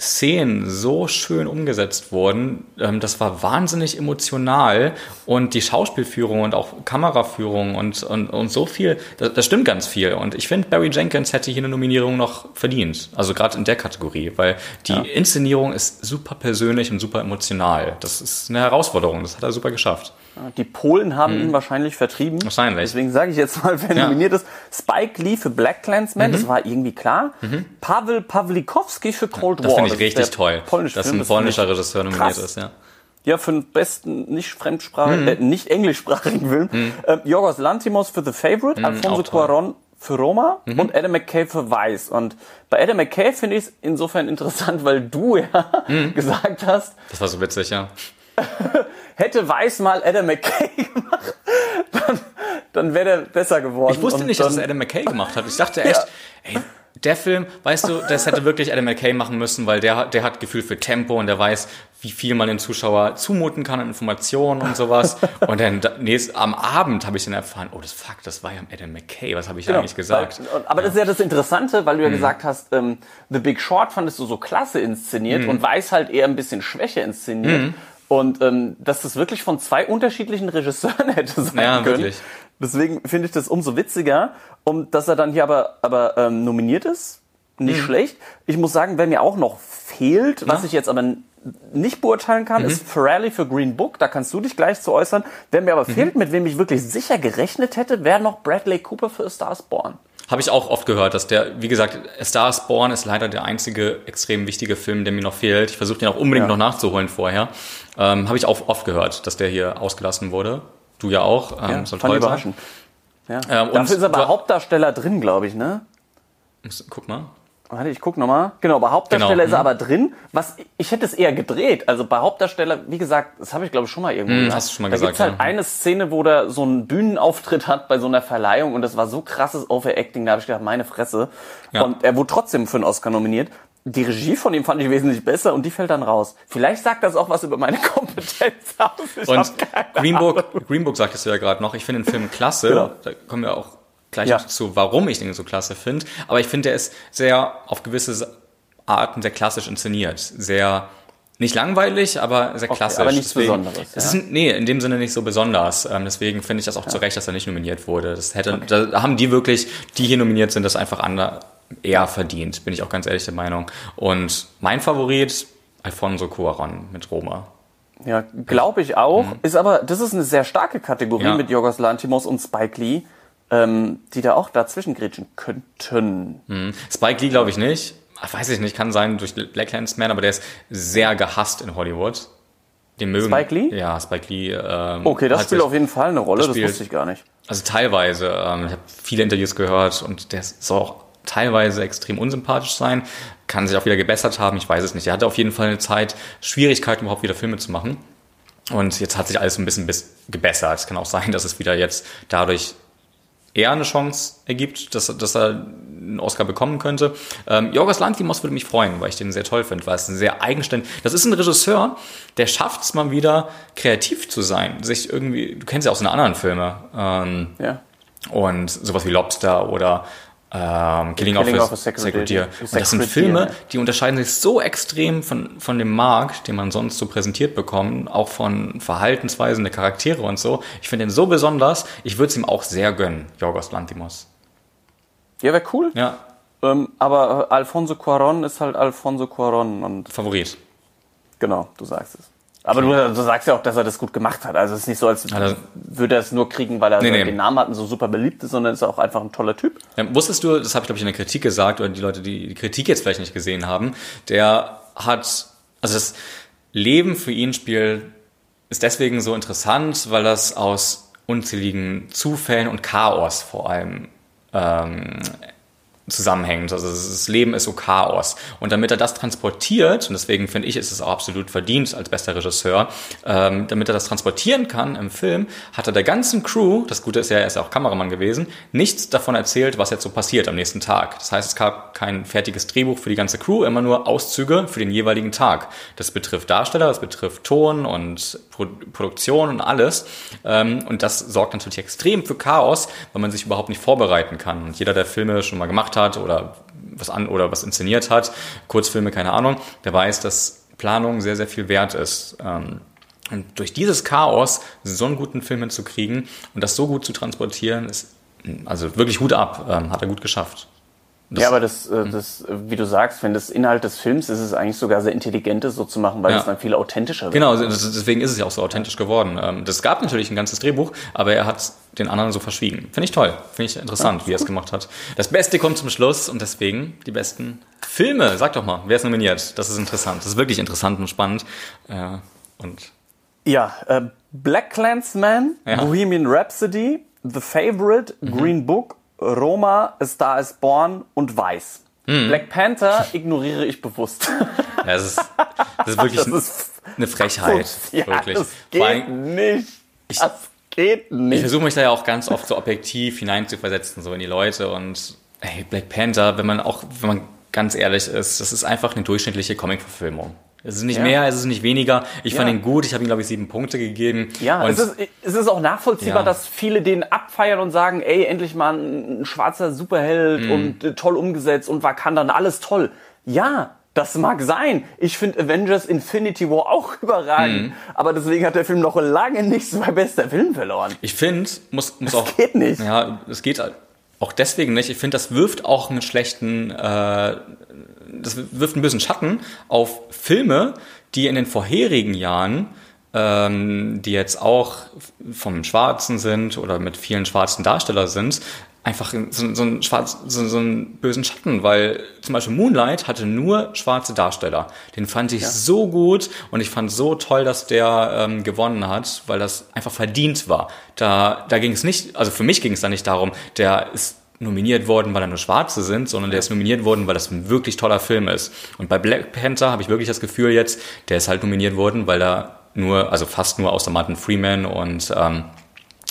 Szenen so schön umgesetzt wurden. Ähm, das war wahnsinnig emotional und die Schauspielführung und auch Kameraführung und, und, und so viel, das, das stimmt ganz viel. Und ich finde, Barry Jenkins hätte hier eine Nominierung noch verdient. Also gerade in der Kategorie, weil die Inszenierung ist super persönlich und super emotional. Das ist eine Herausforderung. Das hat er super geschafft. Die Polen haben ihn wahrscheinlich vertrieben. Mhm. Wahrscheinlich. Deswegen sage ich jetzt mal, wer Ja. Mhm. nominiert ist. Spike Lee für Black Clansman, das war irgendwie klar. Pavel Pawlikowski für Cold Das War. finde ich richtig toll, dass Film. ein Das polnischer Regisseur nominiert krass. ist. Ja. Ja, für den besten nicht fremdsprachigen, Mhm. äh, nicht englischsprachigen Film. Ähm, Yorgos Lantimos für The Favorite, Alfonso Mhm. Mhm. Cuarón für Roma und Adam McKay für Weiß. Und bei Adam McKay finde ich es insofern interessant, weil du ja Mhm. *laughs* gesagt hast, Das war so witzig, ja. *laughs* hätte Weiß mal Adam McKay gemacht, dann, dann wäre der besser geworden. Ich wusste nicht, dass es Adam McKay gemacht hat. Ich dachte echt, *laughs* ey, der Film, weißt du, das hätte wirklich Adam McKay machen müssen, weil der, hat- der hat Gefühl für Tempo und der weiß, wie viel man den Zuschauer zumuten kann an Informationen und sowas. *laughs* Und dann da- nächst, am Abend habe ich dann erfahren, oh, das fuck, das war ja Adam McKay. Was habe ich Genau, eigentlich gesagt? Weil, aber das ist ja das Interessante, weil du ja gesagt hast, ähm, The Big Short fandest du so klasse inszeniert und Weiß halt eher ein bisschen schwächer inszeniert. Und ähm, dass das wirklich von zwei unterschiedlichen Regisseuren *laughs* hätte sein Ja, können. wirklich. Deswegen finde ich das umso witziger. Und dass er dann hier aber, aber ähm, nominiert ist, nicht schlecht. Ich muss sagen, wer mir auch noch fehlt, was ich jetzt aber nicht beurteilen kann, ist Ferrari für Green Book. Da kannst du dich gleich zu äußern. Wer mir aber fehlt, mit wem ich wirklich sicher gerechnet hätte, wäre noch Bradley Cooper für A Star is Born. Habe ich auch oft gehört, dass der, wie gesagt, A Star is Born ist leider der einzige extrem wichtige Film, der mir noch fehlt. Ich versuche den auch unbedingt Ja. noch nachzuholen vorher. Ähm, Habe ich auch oft gehört, dass der hier ausgelassen wurde. Du ja auch. Ähm, soll fand ich toll sein. überraschend. Ja. Ähm, und Dafür ist aber Hauptdarsteller drin, glaube ich, ne? Guck mal. Warte, ich guck nochmal. Genau, bei Hauptdarsteller Genau, ist er hm. aber drin. Was ich hätte es eher gedreht. Also bei Hauptdarsteller, wie gesagt, das habe ich glaube ich schon mal irgendwo Hm, gesagt. hast du schon mal da gesagt, gibt's halt ja. eine Szene, wo der so einen Bühnenauftritt hat bei so einer Verleihung und das war so krasses Overacting, da habe ich gedacht, meine Fresse. Ja. Und er wurde trotzdem für einen Oscar nominiert. Die Regie von ihm fand ich wesentlich besser und die fällt dann raus. Vielleicht sagt das auch was über meine *laughs* Kompetenz aus. Ich Und Green Book sagtest du ja gerade noch, ich finde den Film klasse. Genau. Da kommen wir auch gleich Ja. zu, warum ich den so klasse finde. Aber ich finde, der ist sehr auf gewisse Arten sehr klassisch inszeniert. Sehr nicht langweilig, aber sehr klassisch. aber nichts Deswegen- Besonderes, Es ja. ist, nee, in dem Sinne nicht so besonders. Ähm, deswegen finde ich das auch zu Recht, dass er nicht nominiert wurde. Das hätte, da haben die wirklich, die hier nominiert sind, das einfach ander, eher verdient, bin ich auch ganz ehrlich der Meinung. Und mein Favorit, Alfonso Cuarón mit Roma. Ja, glaube ich auch. Ist aber, das ist eine sehr starke Kategorie Mhm. Ja. mit Yorgos Lantimos und Spike Lee, ähm, die da auch dazwischen grätschen könnten. Mhm. Spike Lee glaube ich nicht. Weiß ich nicht, kann sein durch Black Man, aber der ist sehr gehasst in Hollywood. Den mögen, Spike Lee? Ja, Spike Lee. Ähm, Okay, das spielt sich- auf jeden Fall eine Rolle, das das, spielt- wusste ich gar nicht. Also teilweise. Ähm, ich habe viele Interviews gehört und der soll auch teilweise extrem unsympathisch sein. Kann sich auch wieder gebessert haben, ich weiß es nicht. Er hatte auf jeden Fall eine Zeit Schwierigkeiten, überhaupt wieder Filme zu machen. Und jetzt hat sich alles ein bisschen bis gebessert. Es kann auch sein, dass es wieder jetzt dadurch eher eine Chance ergibt, dass, dass er einen Oscar bekommen könnte. Ähm, Jorgos Lanthimos würde mich freuen, weil ich den sehr toll finde, weil es ein sehr eigenständig, das ist ein Regisseur, der schafft es mal wieder kreativ zu sein, sich irgendwie, du kennst ja auch seine anderen Filme, ähm, Ja. und sowas wie Lobster oder ähm, Killing, Killing of of a a Sacred Deer. Und das sind Filme, die unterscheiden sich so extrem von, von dem Markt, den man sonst so präsentiert bekommt, auch von Verhaltensweisen der Charaktere und so. Ich finde den so besonders, ich würde es ihm auch sehr gönnen, Jorgos Lantimos. Ja, wäre cool. Ja, Ähm, aber Alfonso Cuarón ist halt Alfonso Cuarón und Favorit. genau, du sagst es. Aber du, du sagst ja auch, dass er das gut gemacht hat. Also es ist nicht so, als würde er es nur kriegen, weil er Nee, nee. den Namen hat und so super beliebt ist, sondern ist auch einfach ein toller Typ. Ja, wusstest du, das habe ich glaube ich in der Kritik gesagt, oder die Leute, die die Kritik jetzt vielleicht nicht gesehen haben, der hat, also das Leben für ihn spielt, ist deswegen so interessant, weil das aus unzähligen Zufällen und Chaos vor allem ähm, zusammenhängt. Also das Leben ist so Chaos. Und damit er das transportiert, und deswegen finde ich, ist es auch absolut verdient als bester Regisseur, ähm, damit er das transportieren kann im Film, hat er der ganzen Crew, das Gute ist ja, er ist ja auch Kameramann gewesen, nichts davon erzählt, was jetzt so passiert am nächsten Tag. Das heißt, es gab kein fertiges Drehbuch für die ganze Crew, immer nur Auszüge für den jeweiligen Tag. Das betrifft Darsteller, das betrifft Ton und Pro Produktion und alles. Ähm, und das sorgt natürlich extrem für Chaos, weil man sich überhaupt nicht vorbereiten kann. Und jeder, der Filme schon mal gemacht hat oder was an oder was inszeniert hat, Kurzfilme, keine Ahnung, der weiß, dass Planung sehr, sehr viel wert ist. Ähm, und durch dieses Chaos so einen guten Film hinzukriegen und das so gut zu transportieren, ist also wirklich Hut ab, ähm, hat er gut geschafft. Das- ja, aber das, äh, das, äh, wie du sagst, wenn das Inhalt des Films ist, ist es eigentlich sogar sehr intelligent, das so zu machen, weil Ja. es dann viel authentischer wird. Genau, deswegen ist es ja auch so authentisch geworden. Ähm, Das gab natürlich ein ganzes Drehbuch, aber er hat den anderen so verschwiegen. Finde ich toll, finde ich interessant, wie er es gemacht hat. Das Beste kommt zum Schluss und deswegen die besten Filme. Sag doch mal, wer ist nominiert? Das ist interessant, das ist wirklich interessant und spannend. Äh, Und Ja, äh, Black Clansman, Ja. Mhm. Bohemian Rhapsody, The Favorite, Green Book, Roma, A Star is Born und Weiß. Mhm. Black Panther ignoriere ich bewusst. *laughs* ja, das, ist, das ist wirklich Das ist eine Frechheit. ja, wirklich. das geht allem, nicht. Das geht Ich nicht. versuche mich da ja auch ganz oft so objektiv hineinzuversetzen, so in die Leute und hey, Black Panther, wenn man auch, wenn man ganz ehrlich ist, das ist einfach eine durchschnittliche Comic-Verfilmung. Es ist nicht Ja. mehr, es ist nicht weniger. Ich fand Ja. ihn gut, ich habe ihm, glaube ich, sieben Punkte gegeben. Ja, es ist, es ist auch nachvollziehbar, Ja. dass viele den abfeiern und sagen, ey, endlich mal ein, schwarzer Superheld Mhm. und äh, toll umgesetzt und Wakanda und alles toll. Ja, das mag sein. Ich finde Avengers Infinity War auch *laughs* überragend. Mhm. Aber deswegen hat der Film noch lange nichts bei bester Film verloren. ich finde, muss, muss auch. geht nicht. Ja, es geht auch deswegen nicht. Ich finde, das wirft auch einen schlechten, äh, das wirft einen bösen Schatten auf Filme, die in den vorherigen Jahren, ähm, die jetzt auch vom Schwarzen sind oder mit vielen schwarzen Darstellern sind, einfach so, so, einen schwarz, so, so einen bösen Schatten, weil zum Beispiel Moonlight hatte nur schwarze Darsteller. Den fand ich so gut und ich fand so toll, dass der ähm, gewonnen hat, weil das einfach verdient war. Da, da ging es nicht, also für mich ging es da nicht darum, der ist nominiert worden, weil da nur Schwarze sind, sondern der ist nominiert worden, weil das ein wirklich toller Film ist. Und bei Black Panther habe ich wirklich das Gefühl jetzt, der ist halt nominiert worden, weil da nur, also fast nur außer Martin Freeman und ähm,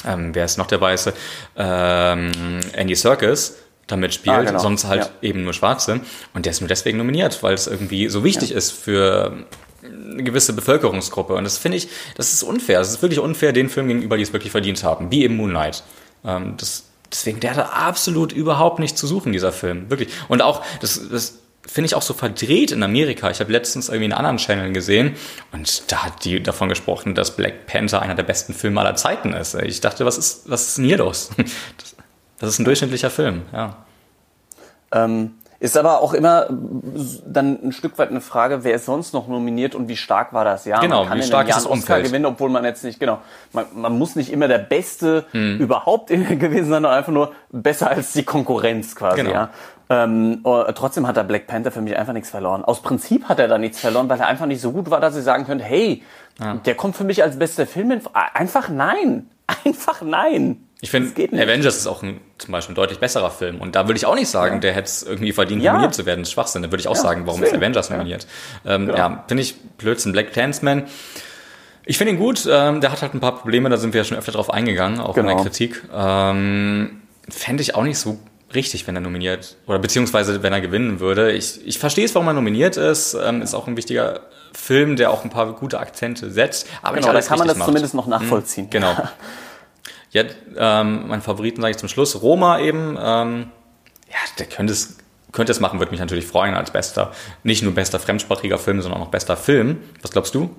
ähm, wer ist noch der Weiße? Ähm, Andy Serkis damit spielt, ah, genau. sonst halt ja. eben nur Schwarze. Und der ist nur deswegen nominiert, weil es irgendwie so wichtig ja. ist für eine gewisse Bevölkerungsgruppe. Und das finde ich, das ist unfair. Das ist wirklich unfair den Filmen gegenüber, die es wirklich verdient haben, wie eben Moonlight. Ähm, das, deswegen, der hatte absolut überhaupt nichts zu suchen, dieser Film. Wirklich. Und auch, das, das finde ich auch so verdreht in Amerika. Ich habe letztens irgendwie einen anderen Channel gesehen und da hat die davon gesprochen, dass Black Panther einer der besten Filme aller Zeiten ist. Ich dachte, was ist, was ist denn hier los? *laughs* Das, das ist ein durchschnittlicher Film, ja. Ähm, ist aber auch immer dann ein Stück weit eine Frage, wer ist sonst noch nominiert und wie stark war das Jahr? Genau, wie stark ist das Umfeld? gewinnen, obwohl man jetzt nicht, genau, man, man muss nicht immer der Beste hm. überhaupt *laughs* gewesen sein, sondern einfach nur besser als die Konkurrenz quasi, genau. ja. Ähm, oh, trotzdem hat der Black Panther für mich einfach nichts verloren. Aus Prinzip hat er da nichts verloren, weil er einfach nicht so gut war, dass ich sagen könnte, hey, ja. der kommt für mich als bester Film in... Einfach nein. *laughs* Einfach nein. Ich finde, Avengers ist auch ein, zum Beispiel ein deutlich besserer Film. Und da würde ich auch nicht sagen, ja. der hätte es irgendwie verdient, ja. nominiert zu werden. Das ist Schwachsinn. Da würde ich auch ja, sagen, warum ist Avengers nominiert? Ähm, genau. Ja, finde ich Blödsinn. Black Clansman. Ich finde ihn gut. Ähm, der hat halt ein paar Probleme, da sind wir ja schon öfter drauf eingegangen, auch genau. in der Kritik. Ähm, Fände ich auch nicht so richtig, wenn er nominiert oder beziehungsweise wenn er gewinnen würde. Ich, ich verstehe es, warum er nominiert ist. Ähm, ist auch ein wichtiger Film, der auch ein paar gute Akzente setzt. Aber genau, da kann man das macht. zumindest noch nachvollziehen. Mhm, genau. Ja, ähm, mein Favoriten sage ich zum Schluss. Roma eben. Ähm, ja, der könnte es, könnte es machen, würde mich natürlich freuen als bester, nicht nur bester fremdsprachiger Film, sondern auch bester Film. Was glaubst du?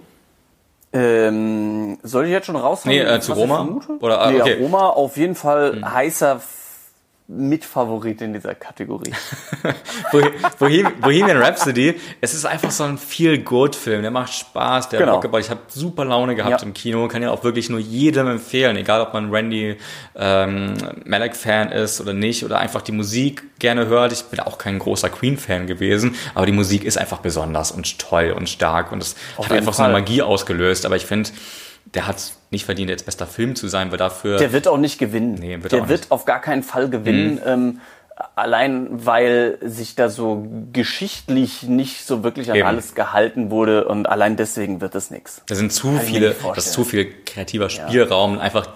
Ähm, soll ich jetzt schon raushauen? Nee, äh, zu Roma? Oder, ah, nee, okay. Roma auf jeden Fall hm. heißer Mitfavorit in dieser Kategorie. *laughs* Bohemian Rhapsody, es ist einfach so ein Feel-Good-Film. Der macht Spaß, der genau. hat Bock Ich habe super Laune gehabt ja. im Kino. Kann ja auch wirklich nur jedem empfehlen, egal ob man Randy ähm, Malek-Fan ist oder nicht oder einfach die Musik gerne hört. Ich bin auch kein großer Queen-Fan gewesen, aber die Musik ist einfach besonders und toll und stark und es hat einfach Fall. so eine Magie ausgelöst. Aber ich finde, der hat nicht verdient, jetzt bester Film zu sein, weil dafür. Der wird auch nicht gewinnen. Nee, wird der wird nicht. auf gar keinen Fall gewinnen. Mhm. Ähm, allein weil sich da so geschichtlich nicht so wirklich an Eben. alles gehalten wurde und allein deswegen wird es nichts. Da sind zu viele, das ist zu viel kreativer Spielraum, ja. einfach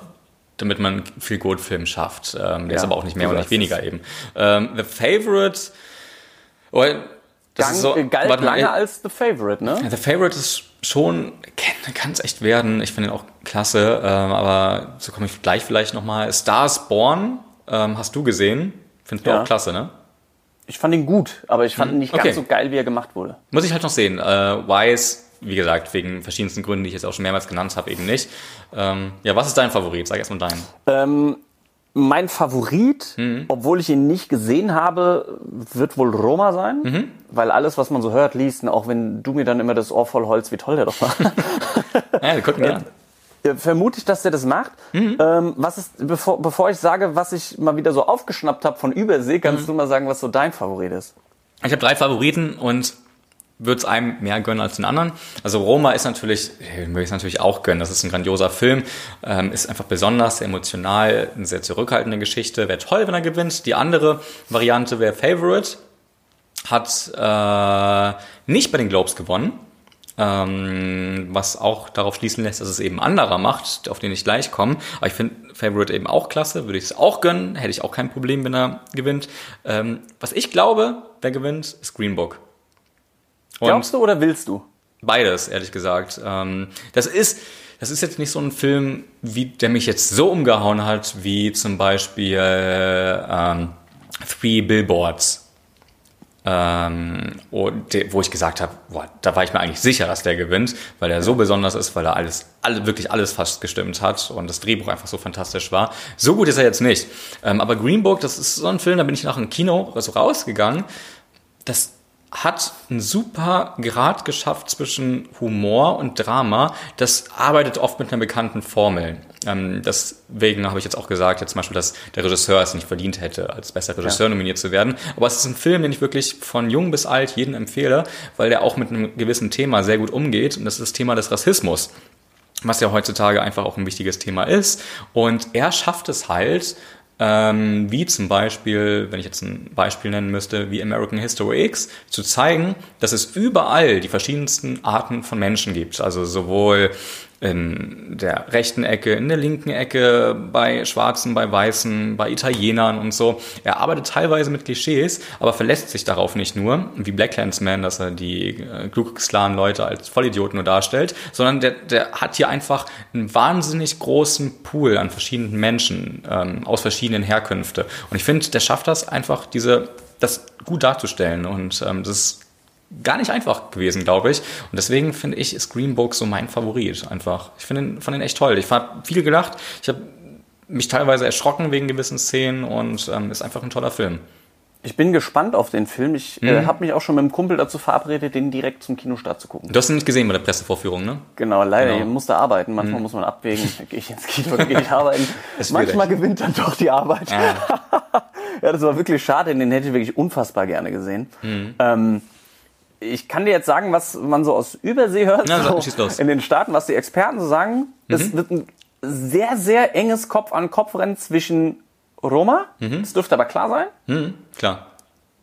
damit man viel Gut-Film schafft. Ähm, der ja, ist aber auch nicht mehr und nicht weniger eben. Ähm, The Favorite, oh, das Gang, so, galt lange mal, als The Favorite, ne? The Favorite ist schon, kann es echt werden. Ich finde ihn auch klasse, ähm, aber so komme ich gleich vielleicht nochmal. Stars Born ähm, hast du gesehen. Findest du ja. auch klasse, ne? Ich fand ihn gut, aber ich fand ihn nicht okay. ganz so geil, wie er gemacht wurde. Muss ich halt noch sehen. Äh, Wise, wie gesagt, wegen verschiedensten Gründen, die ich jetzt auch schon mehrmals genannt habe, eben nicht. Ähm, ja, was ist dein Favorit? Sag erstmal deinen. Mein Favorit, mhm. obwohl ich ihn nicht gesehen habe, wird wohl Roma sein, mhm. weil alles, was man so hört, liest, auch wenn du mir dann immer das Ohr voll holst, wie toll der doch war. *laughs* ja, wir gucken ja. Äh, vermute ich, dass der das macht. Mhm. Ähm, was ist, bevor, bevor ich sage, was ich mal wieder so aufgeschnappt habe von Übersee, kannst mhm. du mal sagen, was so dein Favorit ist? Ich habe drei Favoriten und würde es einem mehr gönnen als den anderen. Also Roma ist natürlich, würde ich es natürlich auch gönnen. Das ist ein grandioser Film, ähm, ist einfach besonders, emotional, eine sehr zurückhaltende Geschichte. Wäre toll, wenn er gewinnt. Die andere Variante wäre Favorite, hat äh, nicht bei den Globes gewonnen. Ähm, was auch darauf schließen lässt, dass es eben anderer macht, auf den ich gleich komme. Aber ich finde Favorite eben auch klasse, würde ich es auch gönnen, hätte ich auch kein Problem, wenn er gewinnt. Ähm, was ich glaube, wer gewinnt, ist Green Book. Und Glaubst du oder willst du? Beides, ehrlich gesagt. Ähm, das ist, das ist jetzt nicht so ein Film, wie, der mich jetzt so umgehauen hat, wie zum Beispiel ähm, Three Billboards. Ähm, wo ich gesagt habe, boah, da war ich mir eigentlich sicher, dass der gewinnt, weil er so besonders ist, weil er alles, alle, wirklich alles fast gestimmt hat und das Drehbuch einfach so fantastisch war. So gut ist er jetzt nicht. Ähm, aber Green Book, das ist so ein Film, da bin ich nach dem Kino rausgegangen. Das hat einen super Grad geschafft zwischen Humor und Drama. Das arbeitet oft mit einer bekannten Formel. Ähm, deswegen habe ich jetzt auch gesagt, jetzt zum Beispiel, dass der Regisseur es nicht verdient hätte, als bester Regisseur ja. nominiert zu werden. Aber es ist ein Film, den ich wirklich von jung bis alt jedem empfehle, weil der auch mit einem gewissen Thema sehr gut umgeht. Und das ist das Thema des Rassismus was ja heutzutage einfach auch ein wichtiges Thema ist. Und er schafft es halt, ähm, wie zum Beispiel, wenn ich jetzt ein Beispiel nennen müsste, wie American History X, zu zeigen, dass es überall die verschiedensten Arten von Menschen gibt. Also sowohl in der rechten Ecke, in der linken Ecke, bei Schwarzen, bei Weißen, bei Italienern und so. Er arbeitet teilweise mit Klischees, aber verlässt sich darauf nicht nur, wie Black Clansman, dass er die äh, Klan Leute als Vollidioten nur darstellt, sondern der, der hat hier einfach einen wahnsinnig großen Pool an verschiedenen Menschen ähm, aus verschiedenen Herkünfte. Und ich finde, der schafft das einfach, diese das gut darzustellen und ähm, das ist gar nicht einfach gewesen, glaube ich. Und deswegen finde ich, ist Green Book so mein Favorit einfach. Ich finde fand ihn echt toll. Ich habe viel gelacht. Ich habe mich teilweise erschrocken wegen gewissen Szenen und ähm, ist einfach ein toller Film. Ich bin gespannt auf den Film. Ich äh, mhm. äh, habe mich auch schon mit einem Kumpel dazu verabredet, den direkt zum Kinostart zu gucken. Du hast ihn nicht gesehen bei der Pressevorführung, ne? Genau, leider. Genau. Ich musste arbeiten. Manchmal mhm. muss man abwägen, *laughs* gehe ich ins Kino oder gehe ich *laughs* arbeiten. Manchmal gewinnt dann doch die Arbeit. Ja. *laughs* ja. das war wirklich schade. Den hätte ich wirklich unfassbar gerne gesehen. Mhm. Ähm, ich kann dir jetzt sagen, was man so aus Übersee hört, ja, so in den Staaten, was die Experten so sagen. Mhm. Es wird ein sehr, sehr enges Kopf-an-Kopf-Rennen zwischen Roma, mhm. das dürfte aber klar sein. Mhm, klar.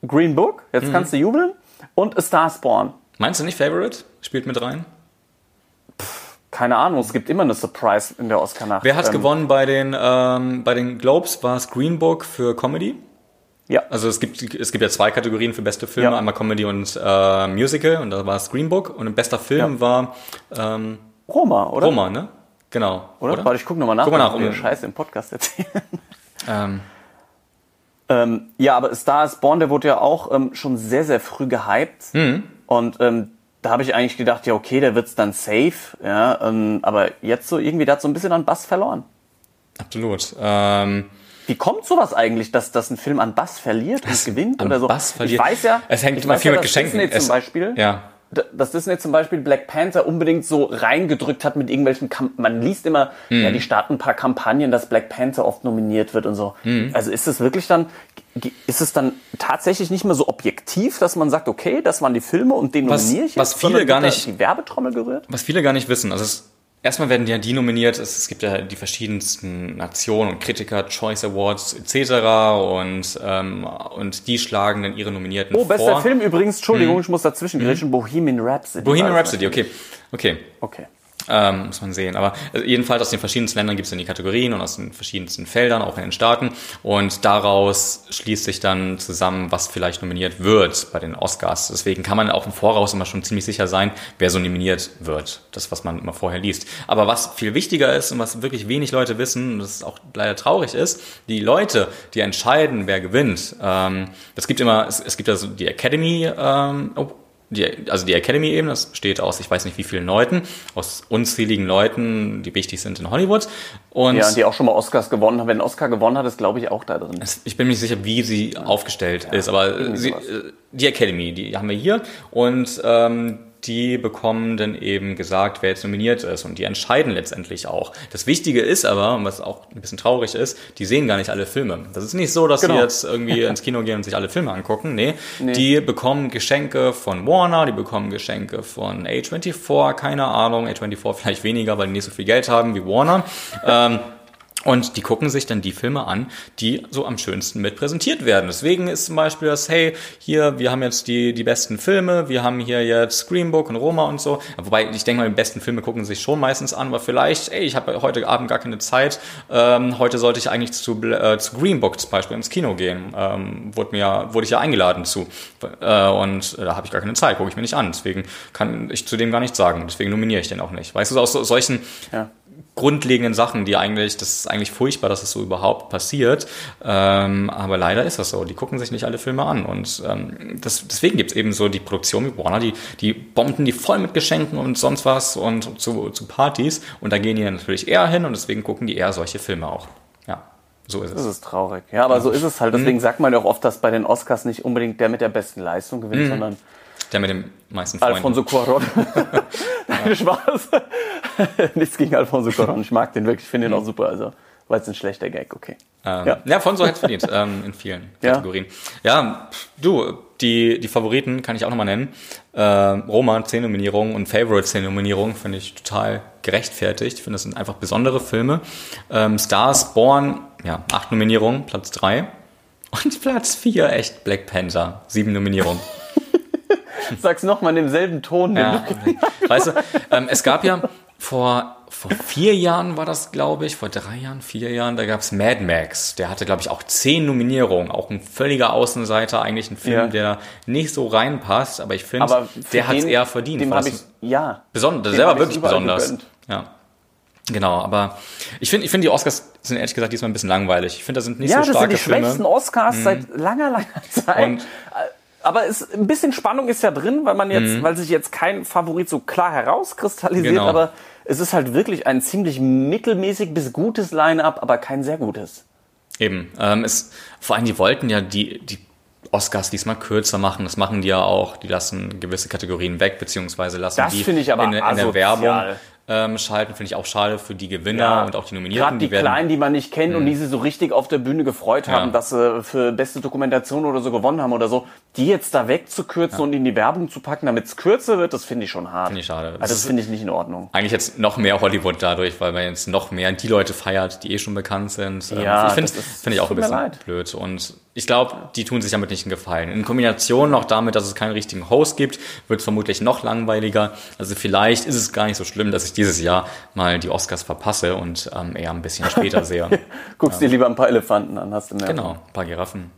Green Book, jetzt mhm. kannst du jubeln. Und A Star Spawn. Meinst du nicht Favorite? Spielt mit rein? keine Ahnung, es gibt immer eine Surprise in der Oscar-Nacht. Wer hat ähm, gewonnen bei den, ähm, bei den Globes? War es Green Book für Comedy? Ja. Also es gibt, es gibt ja zwei Kategorien für beste Filme, ja. einmal Comedy und äh, Musical und da war es Green Book und ein bester Film ja. war ähm, Roma, oder? Roma, ne? Genau. Oder? oder? Warte, ich gucke nochmal nach, guck mal nach um Scheiße im Podcast erzählen. *laughs* Ähm. Ähm, ja, aber Star is Born, der wurde ja auch ähm, schon sehr, sehr früh gehypt. Mhm. Und ähm, da habe ich eigentlich gedacht, ja, okay, der wird's dann safe, ja, ähm, aber jetzt so irgendwie, der hat so ein bisschen an Bass verloren. Absolut. Ähm, wie kommt sowas eigentlich, dass, dass ein Film an Bass verliert und gewinnt oder so? Bass verliert. Ich weiß ja, es hängt immer viel ja, mit Geschenken. Disney zum Beispiel, ja. dass Disney zum Beispiel Black Panther unbedingt so reingedrückt hat mit irgendwelchen, Kamp man liest immer, mhm. ja, die starten ein paar Kampagnen, dass Black Panther oft nominiert wird und so. Mhm. Also ist es wirklich dann, ist es dann tatsächlich nicht mehr so objektiv, dass man sagt, okay, das waren die Filme und den was, nominiere ich jetzt, was viele gar nicht, die Werbetrommel gerührt? Was viele gar nicht wissen, also es Erstmal werden ja die nominiert, es, gibt ja die verschiedensten Nationen und Kritiker, Choice Awards etc. Und, ähm, und die schlagen dann ihre Nominierten vor. Oh, bester Film übrigens, Entschuldigung, hm. ich muss dazwischen hm. Bohemian Rhapsody. Bohemian Rhapsody, okay. Okay. Okay. Ähm, muss man sehen. Aber äh, jedenfalls aus den verschiedensten Ländern gibt es dann die Kategorien und aus den verschiedensten Feldern, auch in den Staaten. Und daraus schließt sich dann zusammen, was vielleicht nominiert wird bei den Oscars. Deswegen kann man auch im Voraus immer schon ziemlich sicher sein, wer so nominiert wird. Das, was man immer vorher liest. Aber was viel wichtiger ist und was wirklich wenig Leute wissen, und das auch leider traurig ist, die Leute, die entscheiden, wer gewinnt, ähm, das gibt immer, es, es gibt also die Academy ähm, die, also die Academy eben, das besteht aus, ich weiß nicht wie vielen Leuten, aus unzähligen Leuten, die wichtig sind in Hollywood. Und ja, die auch schon mal Oscars gewonnen haben. Wenn Oscar gewonnen hat, ist glaube ich auch da drin. Ich bin mir nicht sicher, wie sie aufgestellt ja, ist, aber sie, äh, die Academy, die haben wir hier und ähm, die bekommen dann eben gesagt, wer jetzt nominiert ist und die entscheiden letztendlich auch. Das Wichtige ist aber, was auch ein bisschen traurig ist, die sehen gar nicht alle Filme. Das ist nicht so, dass genau. sie jetzt irgendwie *laughs* ins Kino gehen und sich alle Filme angucken. Nee, nee, die bekommen Geschenke von Warner, die bekommen Geschenke von A24, keine Ahnung, A24 vielleicht weniger, weil die nicht so viel Geld haben wie Warner. ähm, und die gucken sich dann die Filme an, die so am schönsten mit präsentiert werden. Deswegen ist zum Beispiel das, hey, hier, wir haben jetzt die, die besten Filme, wir haben hier jetzt Green Book und Roma und so. Wobei, ich denke mal, die besten Filme gucken sich schon meistens an, aber vielleicht, ey, ich habe heute Abend gar keine Zeit, ähm, heute sollte ich eigentlich zu, äh, zu Green Book zum Beispiel ins Kino gehen. Ähm, wurde, mir, wurde ich ja eingeladen zu. Äh, und äh, da habe ich gar keine Zeit, gucke ich mir nicht an. Deswegen kann ich zu dem gar nichts sagen. Deswegen nominiere ich den auch nicht. Weißt du, aus so, solchen ja grundlegenden Sachen, die eigentlich, das ist eigentlich furchtbar, dass es so überhaupt passiert. Ähm, aber leider ist das so. Die gucken sich nicht alle Filme an. Und ähm, das, deswegen gibt es eben so die Produktion wie Warner, die, die bomben die voll mit Geschenken und sonst was und zu, zu Partys. Und da gehen die natürlich eher hin und deswegen gucken die eher solche Filme auch. Ja. So ist es. Das ist traurig. Ja, aber so ist es halt. Deswegen mhm. sagt man ja auch oft, dass bei den Oscars nicht unbedingt der mit der besten Leistung gewinnt, mhm. sondern der mit dem meisten Freunden. Alfonso Cuarón. *laughs* Nein, Spaß. *laughs* Nichts gegen Alfonso Cuarón. Ich mag den wirklich, ich finde ihn auch super. Also war jetzt ein schlechter Gag, okay. Ähm, ja. ja, Fonso hat es verdient *laughs* ähm, in vielen Kategorien. Ja. ja, du, die, die Favoriten kann ich auch nochmal nennen. Ähm, Roma, 10 Nominierungen und Favorite 10 Nominierungen finde ich total gerechtfertigt. Ich finde, das sind einfach besondere Filme. Ähm, Stars Born ja, acht Nominierungen, Platz drei. Und Platz vier, echt Black Panther, sieben Nominierungen. *laughs* Sag's nochmal in demselben Ton. Ja, weißt du, ähm, es gab ja vor, vor vier Jahren war das, glaube ich, vor drei Jahren, vier Jahren, da gab's Mad Max. Der hatte, glaube ich, auch zehn Nominierungen. Auch ein völliger Außenseiter, eigentlich ein Film, Ja. der nicht so reinpasst, aber ich finde, der hat's eher verdient. Dem habe ich, ja. besonders, der war wirklich besonders. gegönnt. Ja. Genau, aber ich finde, ich finde, die Oscars sind ehrlich gesagt diesmal ein bisschen langweilig. Ich finde, da sind nicht Ja, so das sind starke die Filme. Mhm. schwächsten Oscars seit langer, langer Zeit. Und- aber es, ein bisschen Spannung ist ja drin, weil man jetzt, weil sich jetzt kein Favorit so klar herauskristallisiert, Mhm. Genau. aber es ist halt wirklich ein ziemlich mittelmäßig bis gutes Line-up, aber kein sehr gutes. Eben. Ähm, es, vor allem, die wollten ja die, die Oscars diesmal kürzer machen. Das machen die ja auch. Die lassen gewisse Kategorien weg, beziehungsweise lassen Das die ich aber in, in der. Werbung ähm, schalten. Finde ich auch schade für die Gewinner Ja. und auch die Nominierten. Gerade die, werden, Mhm. Kleinen, die man nicht kennt und die sich so richtig auf der Bühne gefreut haben, Ja. dass sie für beste Dokumentation oder so gewonnen haben oder so, die jetzt da wegzukürzen und in die Werbung zu packen, damit es kürzer wird, das finde ich schon hart. Finde ich schade. Also Das finde ich nicht in Ordnung. Eigentlich jetzt noch mehr Hollywood dadurch, weil man jetzt noch mehr die Leute feiert, die eh schon bekannt sind. Ähm, Ja, ich finde finde ich auch ein bisschen blöd. Und ich glaube, die tun sich damit nicht einen Gefallen. In Kombination noch damit, dass es keinen richtigen Host gibt, wird es vermutlich noch langweiliger. Also vielleicht ist es gar nicht so schlimm, dass ich dieses Jahr mal die Oscars verpasse und ähm, eher ein bisschen später sehe. *laughs* Guckst dir lieber ein paar Elefanten an, hast du mehr. Genau, ein paar Giraffen.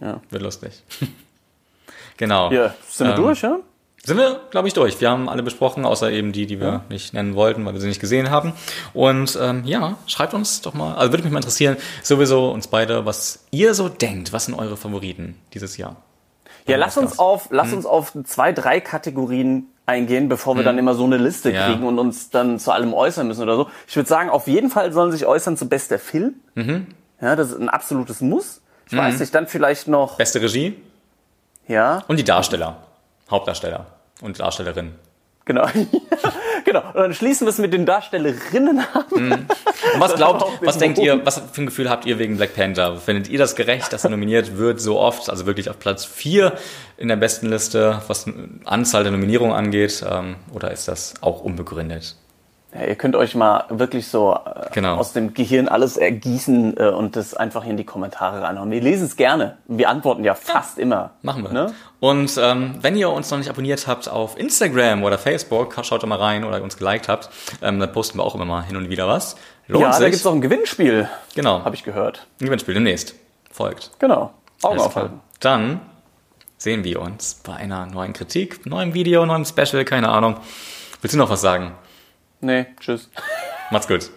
Ja. Ja. Wird lustig. *laughs* genau. Ja, sind wir Ähm, durch, ja? Sind wir, glaube ich, durch. Wir haben alle besprochen, außer eben die, die wir nicht nennen wollten, weil wir sie nicht gesehen haben. Und ähm, ja, schreibt uns doch mal, also würde mich mal interessieren, sowieso uns beide, was ihr so denkt. Was sind eure Favoriten dieses Jahr? Ja, lass uns auf, lass Hm. uns auf zwei, drei Kategorien eingehen, bevor wir dann immer so eine Liste Ja. kriegen und uns dann zu allem äußern müssen oder so. Ich würde sagen, auf jeden Fall sollen sich äußern zu bester Film. Mhm. Ja, das ist ein absolutes Muss. Ich weiß nicht, dann vielleicht noch, Beste Regie ja, und die Darsteller. Hauptdarsteller und Darstellerin. Genau. *laughs* genau. Und dann schließen wir es mit den Darstellerinnen ab. Und was *laughs* glaubt, was denkt Bogen. ihr, was für ein Gefühl habt ihr wegen Black Panther? Findet ihr das gerecht, dass er nominiert wird so oft? Also wirklich auf Platz 4 in der besten Liste, was Anzahl der Nominierungen angeht? Ähm, oder ist das auch unbegründet? Ja, ihr könnt euch mal wirklich so äh, Genau. aus dem Gehirn alles ergießen äh, und das einfach in die Kommentare reinhauen. Wir lesen es gerne. Wir antworten ja fast immer. Machen wir. Ne? Und ähm, wenn ihr uns noch nicht abonniert habt auf Instagram oder Facebook, schaut da mal rein oder uns geliked habt, ähm, dann posten wir auch immer mal hin und wieder was. Lohnt Ja, da sich. gibt's auch ein Gewinnspiel, genau. habe ich gehört. Ein Gewinnspiel demnächst. Folgt. Genau. Augen aufhalten. Dann sehen wir uns bei einer neuen Kritik, neuem Video, neuem Special, keine Ahnung. Willst du noch was sagen? Nee, tschüss. Macht's gut.